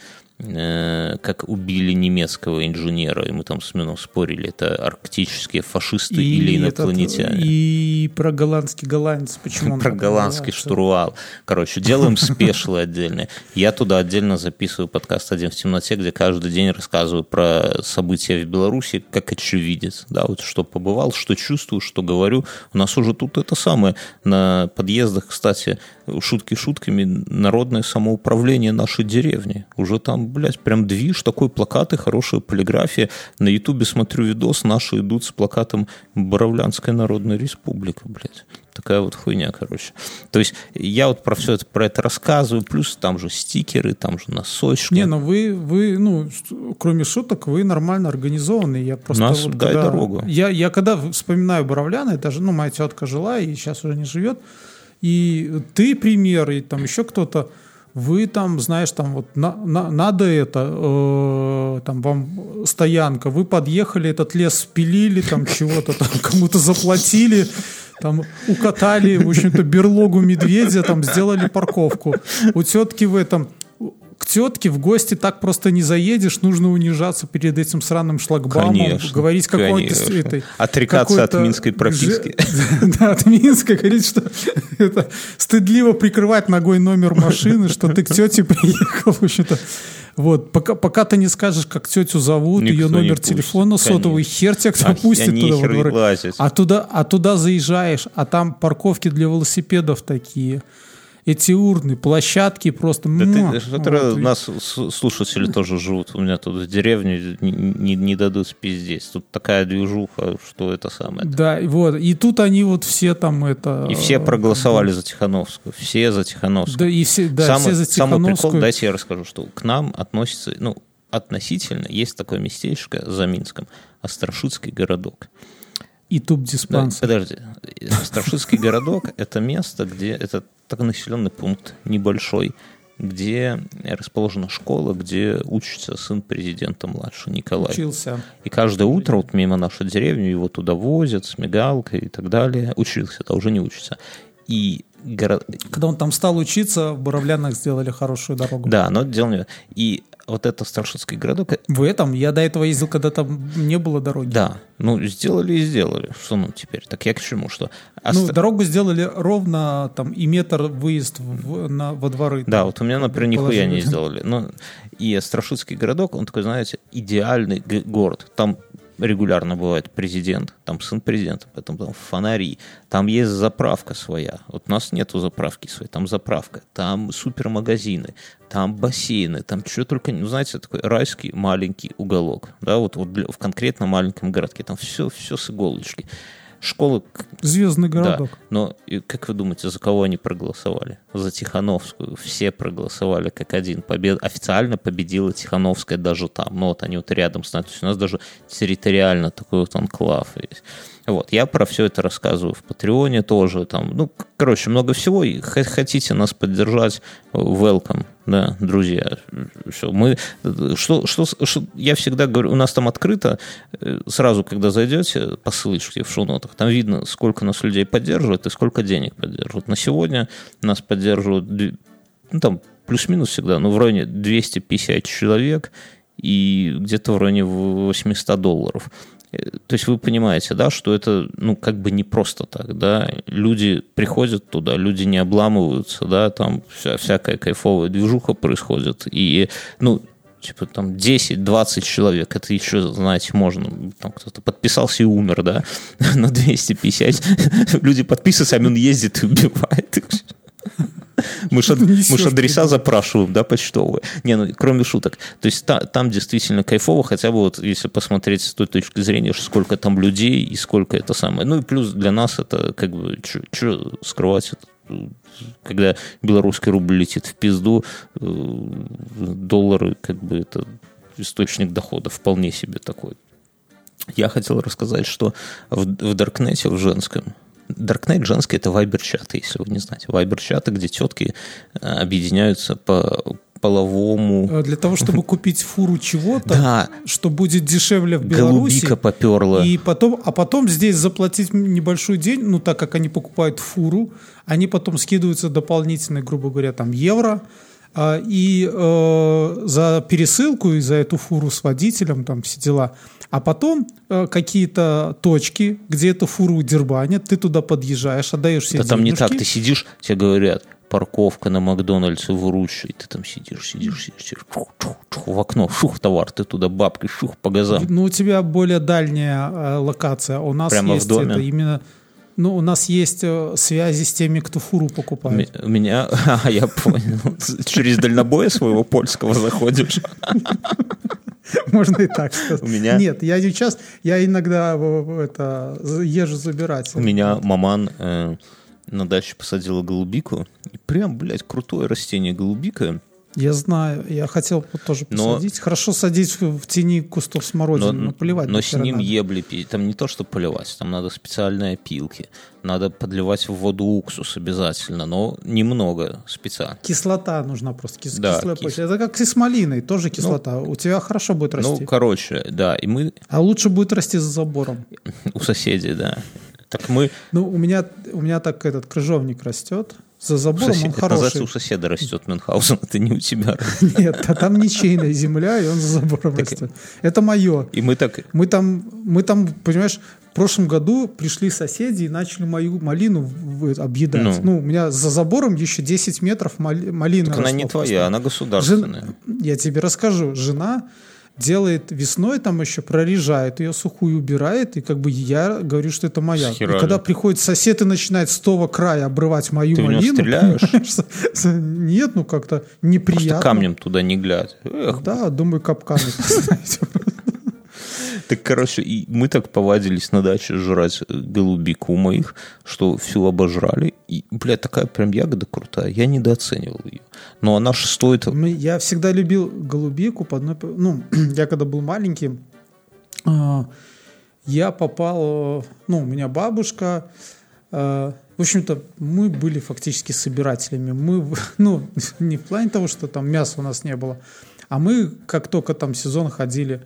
Speaker 3: как убили немецкого инженера, и мы там с Мином спорили, это арктические фашисты или
Speaker 2: этот-
Speaker 3: инопланетяне.
Speaker 2: и про голландский голландец. Почему он
Speaker 3: Про голландский штурвал. Короче, делаем спешлы отдельные. Я туда отдельно записываю подкаст «Один в темноте», где каждый день рассказываю про события в Беларуси, как очевидец. Да, вот что побывал, что чувствую, что говорю. У нас уже тут это самое. На подъездах, кстати, шутки шутками, народное самоуправление нашей деревни. Уже там, блядь, прям движ, такой плакаты, хорошая полиграфия. На ютубе смотрю видос, наши идут с плакатом Боровлянская Народная Республика, блядь. Такая вот хуйня, короче. То есть я вот про все это, про это рассказываю, плюс там же стикеры, там же носочки.
Speaker 2: Не, ну вы, вы, ну, кроме шуток, вы нормально организованы. Я просто
Speaker 3: Нас
Speaker 2: вот
Speaker 3: дай
Speaker 2: когда-
Speaker 3: дорогу.
Speaker 2: Я, я когда вспоминаю Боровляна, это же, ну, моя тетка жила и сейчас уже не живет. И ты пример, и там еще кто-то, вы там, знаешь, там вот на- на- надо это, э, там вам стоянка, вы подъехали, этот лес спилили, там чего-то там кому-то заплатили, там укатали, в общем-то, берлогу медведя, там сделали парковку. У тетки в этом к тетке в гости так просто не заедешь, нужно унижаться перед этим сраным шлагбаумом,
Speaker 3: Конечно,
Speaker 2: говорить какой-то этой...
Speaker 3: Отрекаться от минской прописки.
Speaker 2: Да, от Минска, говорить, что это стыдливо прикрывать ногой номер машины, что ты к тете приехал, в общем-то. Вот, пока, пока ты не скажешь, как тетю зовут,
Speaker 3: Никто
Speaker 2: ее номер
Speaker 3: пустит,
Speaker 2: телефона сотовый,
Speaker 3: конечно.
Speaker 2: хер тебя кто
Speaker 3: А
Speaker 2: пустит туда
Speaker 3: лазить.
Speaker 2: А туда, а туда заезжаешь, а там парковки для велосипедов такие. Эти урны, площадки просто...
Speaker 3: Да
Speaker 2: муа.
Speaker 3: ты,
Speaker 2: Вот, и-
Speaker 3: нас слушатели тоже живут. У меня тут в деревне не, не- не дадут спиздеть. Тут такая движуха, что это самое.
Speaker 2: Да, вот. И тут они вот все там это...
Speaker 3: И все проголосовали за Тихановскую. Все за Тихановскую.
Speaker 2: Да, и все, да,
Speaker 3: самый,
Speaker 2: все за
Speaker 3: самый прикол,
Speaker 2: Тихановскую.
Speaker 3: дайте я расскажу, что к нам относится, ну, относительно, есть такое местечко за Минском, Острашицкий городок.
Speaker 2: И
Speaker 3: Да,
Speaker 2: туб-диспансер.
Speaker 3: подожди. Острашицкий городок – это место, где, это такой населенный пункт небольшой, где расположена школа, где учится сын президента младший Николай.
Speaker 2: Учился.
Speaker 3: И каждое утро вот мимо нашей деревни его туда возят с мигалкой и так далее. Учился, да, уже не учится. И горо-
Speaker 2: Когда он там стал учиться, в Боровлянах сделали хорошую дорогу.
Speaker 3: Да, но дело не... И вот это Старшинский городок,
Speaker 2: В этом я до этого ездил, когда там не было дороги.
Speaker 3: да, ну, сделали и сделали. Что ну теперь? Так я к чему? Что?
Speaker 2: Ну,
Speaker 3: Оста-
Speaker 2: дорогу сделали ровно там и метр выезд в- на, во дворы.
Speaker 3: Да, вот у меня, например, нихуя не сделали. Но и Страшицкий городок, он такой, знаете, идеальный город. Там регулярно бывает президент, там сын президента, потом там фонари, там есть заправка своя. Вот у нас нету заправки своей, там заправка, там супермагазины, там бассейны, там что только, ну, знаете, такой райский маленький уголок, да, вот, вот для- в конкретно маленьком городке, там все, все с иголочки. Школы
Speaker 2: Звездный
Speaker 3: да,
Speaker 2: городок.
Speaker 3: но и как вы думаете, за кого они проголосовали? За Тихановскую. Все проголосовали как один. Побед... Официально победила Тихановская даже там. Ну вот они вот рядом с нами. То есть у нас даже территориально такой вот анклав есть. Вот, я про все это рассказываю в Патреоне тоже. Там, ну, короче, много всего. И хотите нас поддержать, welcome, да, друзья. Все, мы, что, что, что, я всегда говорю, у нас там открыто, э, сразу, когда зайдете по ссылочке в шоу-нотах, там видно, сколько нас людей поддерживает и сколько денег поддерживают. На сегодня нас поддерживают, ну, там, плюс-минус всегда, ну, в районе 250 человек и где-то в районе 800 долларов. Э, То есть вы понимаете, да, что это, ну, как бы не просто так, да. Люди приходят туда, люди не обламываются, да, там вся, всякая кайфовая движуха происходит. И, ну, типа там 10-20 человек, это еще, знаете, можно, там кто-то подписался и умер, да, на 250. Люди подписываются, а он ездит и убивает их. Мы же адреса запрашиваем, да, почтовые. Не, ну, кроме шуток. То есть та- там действительно кайфово, хотя бы вот если посмотреть с той точки зрения, сколько там людей и сколько это самое. Ну и плюс для нас это как бы, что скрывать это? Когда белорусский рубль летит в пизду, э, доллары как бы это источник дохода вполне себе такой. Я хотел рассказать, что в, в Даркнете, в женском, Даркнет женский это вайбер-чаты, если вы не знаете. Вайбер-чаты, где тетки э, объединяются по половому...
Speaker 2: Э, Для того, чтобы купить фуру чего-то,
Speaker 3: Да,
Speaker 2: что будет дешевле в Беларуси.
Speaker 3: голубика поперла.
Speaker 2: И потом, а потом здесь заплатить небольшой день, ну так как они покупают фуру, они потом скидываются дополнительно, грубо говоря, там евро, и э, за пересылку и за эту фуру с водителем, там все дела. А потом э, какие-то точки, где эту фуру дербанят, ты туда подъезжаешь, отдаешь все
Speaker 3: Да там не
Speaker 2: денежки.
Speaker 3: так, ты сидишь, тебе говорят, парковка на Макдональдсе в Ручье, и ты там сидишь, сидишь, сидишь, сидишь, чух, чух, чух, в окно, шух, товар, ты туда бабкой, шух, по газам.
Speaker 2: Ну, у тебя более дальняя э, локация. У нас
Speaker 3: Прямо в
Speaker 2: есть
Speaker 3: доме?
Speaker 2: это именно... Ну, у нас есть э, связи с теми, кто фуру покупает.
Speaker 3: у меня, а, я понял, через дальнобоя своего польского заходишь.
Speaker 2: Можно и так сказать.
Speaker 3: У меня-
Speaker 2: Нет, я сейчас, я иногда э, это езжу забирать.
Speaker 3: У меня маман э, на даче посадила голубику. И прям, блядь, крутое растение голубика.
Speaker 2: Я знаю, я хотел тоже
Speaker 3: Но-
Speaker 2: посадить. Хорошо садить в, тени кустов смородины, но, поливать
Speaker 3: но с ним
Speaker 2: надо.
Speaker 3: ебли. Там не то, что поливать, там надо специальные опилки. Надо подливать в воду уксус обязательно, но немного специально.
Speaker 2: Кислота нужна просто. Кис-
Speaker 3: Да,
Speaker 2: кислая
Speaker 3: кис-
Speaker 2: почва. Это как и с малиной, тоже кислота. У тебя хорошо будет расти.
Speaker 3: Ну, короче, да, и мы
Speaker 2: а лучше будет расти за забором.
Speaker 3: у соседей, да. Так мы...
Speaker 2: Ну, у меня, у меня так этот крыжовник растет. За забором
Speaker 3: сосед-
Speaker 2: он
Speaker 3: это называется,
Speaker 2: хороший.
Speaker 3: у соседа растет Мюнхгаузен, это не у тебя.
Speaker 2: Нет, а там ничейная земля, и он за забором растет. Это мое.
Speaker 3: И мы так...
Speaker 2: Мы там, мы там, понимаешь, в прошлом году пришли соседи и начали мою малину объедать.
Speaker 3: Ну.
Speaker 2: Ну. у меня за забором еще 10 метров мали- малины
Speaker 3: Так она не
Speaker 2: просто.
Speaker 3: твоя, она государственная.
Speaker 2: Жен- Я тебе расскажу. Жена делает весной там еще прорежает ее сухую убирает и как бы я говорю что это моя
Speaker 3: Схерали.
Speaker 2: и когда приходит сосед и начинает с того края обрывать мою
Speaker 3: Ты
Speaker 2: малину
Speaker 3: стреляешь?
Speaker 2: понимаешь, нет ну как-то
Speaker 3: Просто
Speaker 2: неприятно
Speaker 3: камнем туда не глядь.
Speaker 2: Да думаю капканы поставить.
Speaker 3: Так, короче, и мы так повадились на даче жрать э, голубику моих, что всю обожрали. И, блядь, такая прям ягода крутая. Я недооценивал ее. Но она же стоит...
Speaker 2: Мы- Я всегда любил голубику по одной... п- Ну, я когда был маленький, а, я попал... э, Ну, у меня бабушка... э, В общем-то, мы были фактически собирателями. Мы, ну, не в плане того, что там мяса у нас не было, а мы, как только там сезон ходили,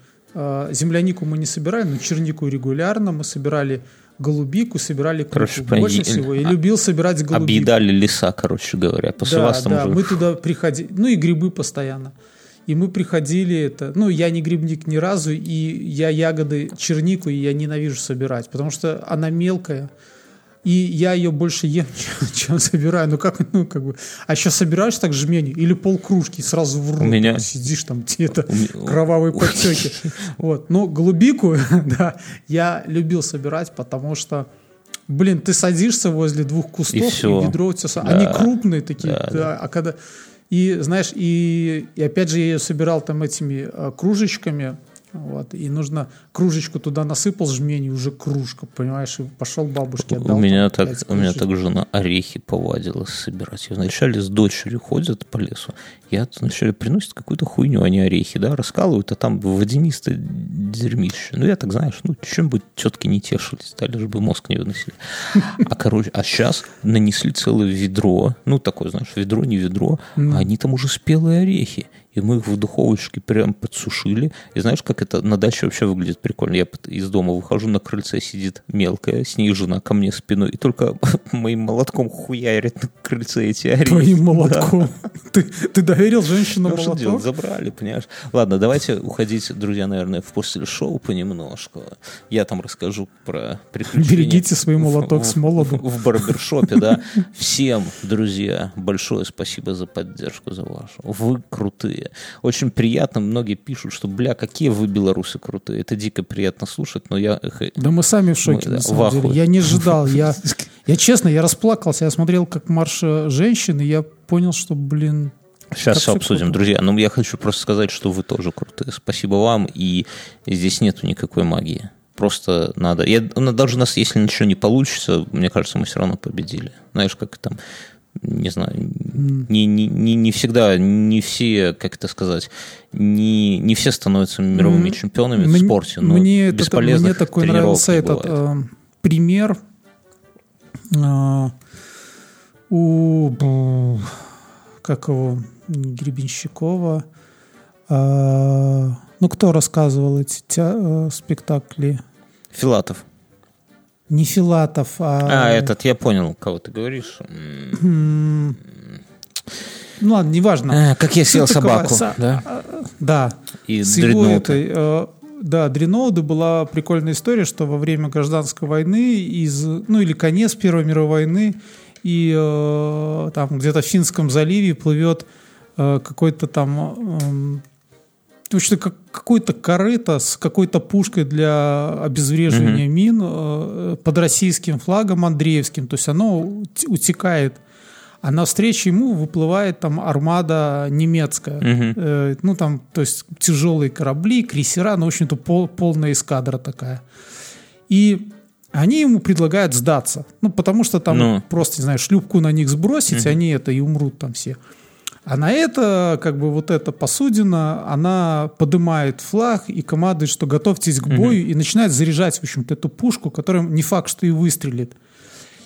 Speaker 2: землянику мы не собирали, но чернику регулярно. Мы собирали голубику, собирали клюкву.
Speaker 3: Короче,
Speaker 2: больше
Speaker 3: пони-
Speaker 2: всего. Я
Speaker 3: а-
Speaker 2: любил собирать голубику.
Speaker 3: Объедали леса, короче говоря. По
Speaker 2: Да, да,
Speaker 3: уже...
Speaker 2: мы туда приходили, ну и грибы постоянно. И мы приходили, это, ну я не грибник ни разу, и я ягоды чернику и я ненавижу собирать, потому что она мелкая, и я ее больше ем, чем, собираю. Ну как, ну как бы, а еще собираешь так жменю или полкружки и сразу в рот
Speaker 3: У меня-
Speaker 2: сидишь там где-то кровавые подтеки. Вот, но голубику, да, я любил собирать, потому что Блин, ты садишься возле двух кустов, и,
Speaker 3: всё.
Speaker 2: ведро у тебя...
Speaker 3: Да.
Speaker 2: Они крупные такие,
Speaker 3: Да,
Speaker 2: да, а когда... И, знаешь, и, и опять же я ее собирал там этими а, кружечками, Вот. И нужно кружечку туда насыпал жмень, и уже кружка, понимаешь, и пошел бабушке отдал.
Speaker 3: У меня,
Speaker 2: там
Speaker 3: так, у меня так жена орехи повадилась собирать. И вначале с дочерью ходят по лесу. Я вначале приносит какую-то хуйню, они орехи, да, раскалывают, а там водянистое дерьмище. Ну, я так, знаешь, ну, чем-нибудь тетки не тешились, да, лишь бы мозг не выносили. А, короче, а сейчас нанесли целое ведро, ну, такое, знаешь, ведро, не ведро, а они там уже спелые орехи. И мы их в духовочке прям подсушили. И знаешь, как это на даче вообще выглядит прикольно? Я из дома выхожу, на крыльце сидит мелкая, с ней жена ко мне спиной, и только моим молотком хуярит на крыльце эти орехи.
Speaker 2: Твоим
Speaker 3: Да.
Speaker 2: молотком. Ты, ты доверил женщине
Speaker 3: Ну, что делать?
Speaker 2: молоток?
Speaker 3: Забрали, понимаешь? Ладно, давайте уходить, друзья, наверное, в после шоу понемножку. Я там расскажу про приключения.
Speaker 2: Берегите свой молоток
Speaker 3: в-
Speaker 2: с молоду.
Speaker 3: В, в барбершопе, да. Всем, друзья, большое спасибо за поддержку, за вашу. Вы крутые. Очень приятно. Многие пишут, что, бля, какие вы, белорусы, крутые. Это дико приятно слушать, но я...
Speaker 2: Да мы сами в шоке,
Speaker 3: Мы,
Speaker 2: на самом деле. Я не ожидал. Я, я честно, я расплакался. Я смотрел, как марш э, женщин, и я понял, что, блин,
Speaker 3: Сейчас все обсудим,
Speaker 2: круто.
Speaker 3: друзья. Но я хочу просто сказать, что вы тоже крутые. Спасибо вам. И здесь нету никакой магии. Просто надо... Я, ну, даже у нас, если ничего не получится, мне кажется, мы все равно победили. Знаешь, как там... Не знаю, не, не, не, не всегда, не все, как это сказать, не, не все становятся мировыми
Speaker 2: М,
Speaker 3: чемпионами в
Speaker 2: Мне-
Speaker 3: спорте, но
Speaker 2: мне,
Speaker 3: бесполезных
Speaker 2: мне такой нравился этот э, пример э, у как его Гребенщикова. э, ну, кто рассказывал эти тя- э, спектакли?
Speaker 3: Филатов.
Speaker 2: Не Филатов, а...
Speaker 3: А, этот, я понял, кого ты говоришь.
Speaker 2: Ну ладно, неважно.
Speaker 3: а, Как я съел собаку.
Speaker 2: са-
Speaker 3: Да?
Speaker 2: Да.
Speaker 3: И
Speaker 2: С его этой, э, да, Дреноуды была прикольная история, что во время гражданской войны, из, ну или конец Первой мировой войны, и э, там где-то в Финском заливе плывет э, какой-то там общем, как, какой-то корыто с какой-то пушкой для обезвреживания мин э, под российским флагом Андреевским. То есть оно ут- утекает. А навстречу ему выплывает там армада немецкая.
Speaker 3: Мгм.
Speaker 2: Э, ну, там, то есть тяжелые корабли, крейсера, ну, в общем-то, пол- полная эскадра такая. И они ему предлагают сдаться. Ну, потому что там
Speaker 3: Ну.
Speaker 2: просто, не знаю, шлюпку на них сбросить, они это и умрут там все. А на это, как бы, вот эта посудина, она поднимает флаг и командует, что готовьтесь к бою, и начинает заряжать, в общем-то, эту пушку, которая не факт, что и выстрелит.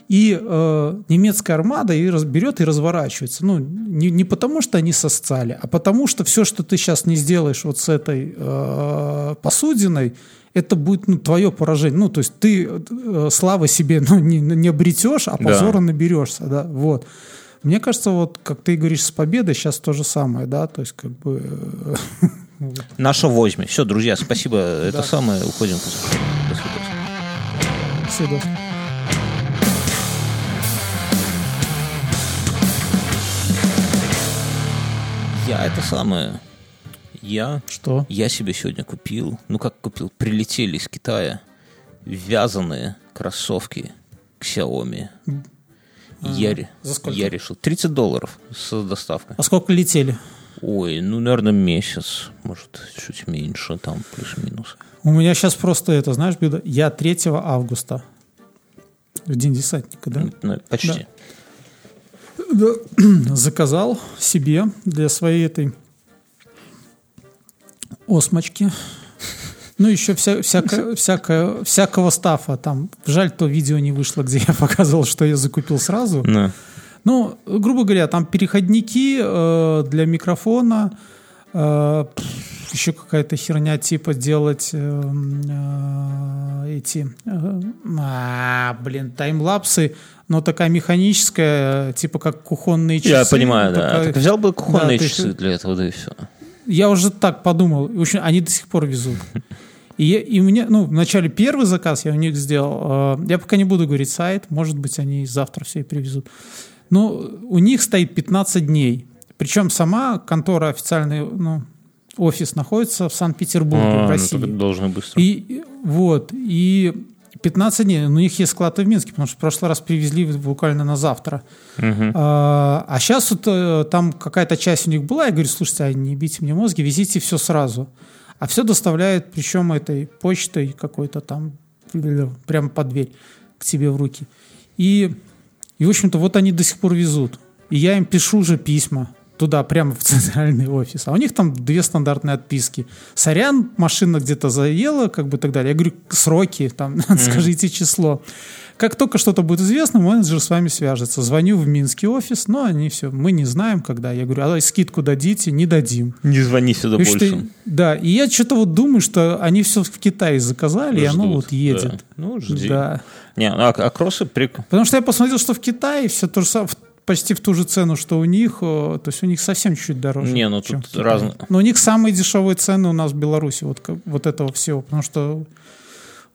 Speaker 2: И э, немецкая армада и раз- берет и разворачивается. Ну, не, не потому, что они сосцали, а потому, что все, что ты сейчас не сделаешь вот с этой э, посудиной, это будет ну, твое поражение. Ну, то есть ты э, славы себе ну, не, не обретешь, а
Speaker 3: Да.
Speaker 2: позора наберешься. Да? Вот. Мне кажется, вот как ты говоришь с победой, сейчас то же самое, да, то есть как бы... э,
Speaker 3: Наша возьме. Все, друзья, спасибо. Это самое. Уходим. До свидания.
Speaker 2: всегда.
Speaker 3: Я это самое. Я,
Speaker 2: Что?
Speaker 3: я себе сегодня купил, ну как купил, прилетели из Китая вязаные кроссовки Xiaomi. Я,
Speaker 2: за сколько?
Speaker 3: я решил. 30 долларов с доставкой.
Speaker 2: А сколько летели?
Speaker 3: Ой, ну, наверное, месяц. Может, чуть меньше, там плюс-минус.
Speaker 2: У меня сейчас просто это, знаешь, беда. Я 3 августа, в день десантника, да?
Speaker 3: Ну, почти.
Speaker 2: заказал себе для своей этой осмочки. Ну, еще вся, всяко- всяко- всякого стафа там. Жаль, то видео не вышло, где я показывал, что я закупил сразу.
Speaker 3: Да.
Speaker 2: Ну, грубо говоря, там переходники э, для микрофона, э, еще какая-то херня типа делать э, э, эти, э, а, блин, таймлапсы, но такая механическая, типа как кухонные часы.
Speaker 3: Я понимаю, да.
Speaker 2: Такая-
Speaker 3: Так взял бы кухонные
Speaker 2: Да, ты-
Speaker 3: часы для этого, да и все.
Speaker 2: я уже так подумал. В общем, они до сих пор везут. И, я- и мне, ну, вначале первый заказ я у них сделал. Э, Я пока не буду говорить сайт, может быть, они завтра все и привезут. Но у них стоит 15 дней. Причем сама контора официальный, ну, офис находится в Санкт-Петербурге,
Speaker 3: А,
Speaker 2: в
Speaker 3: ну,
Speaker 2: России.
Speaker 3: так должны быстро.
Speaker 2: И вот, и 15 дней. У них есть склад в Минске, потому что в прошлый раз привезли буквально на завтра.
Speaker 3: Мгм.
Speaker 2: А, сейчас вот э, там какая-то часть у них была, я говорю, слушайте, а не бейте мне мозги, везите все сразу. А все доставляют, причем этой почтой какой-то там, прямо под дверь к тебе в руки. И, и в общем-то, вот они до сих пор везут. И я им пишу уже письма туда, прямо в центральный офис. А у них там две стандартные отписки. Сорян, машина где-то заела, как бы так далее. Я говорю, сроки, там, mm-hmm. скажите число. Как только что-то будет известно, менеджер с вами свяжется. Звоню в Минский офис, но они все, мы не знаем, когда. Я говорю, а скидку дадите? Не дадим.
Speaker 3: Не звони сюда и больше. Что,
Speaker 2: да, и я что-то вот думаю, что они все в Китае заказали, Ждут, и оно вот едет. Да.
Speaker 3: Ну, жди. Да. Не, а, а кроссы... Прик...
Speaker 2: Потому что я посмотрел, что в Китае все то же самое, почти в ту же цену, что у них, то есть у них совсем чуть-чуть дороже.
Speaker 3: Не, ну тут разные.
Speaker 2: Но у них самые дешевые цены у нас в Беларуси, вот, вот этого всего, потому что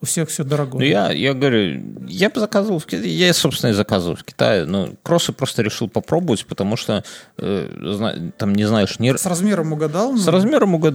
Speaker 2: у всех все дорого.
Speaker 3: Ну, я, я говорю, я бы заказывал в Китае, я, собственно, и заказывал в Китае, но кроссы просто решил попробовать, потому что э, там не знаешь... Не...
Speaker 2: С размером угадал?
Speaker 3: С размером угадал.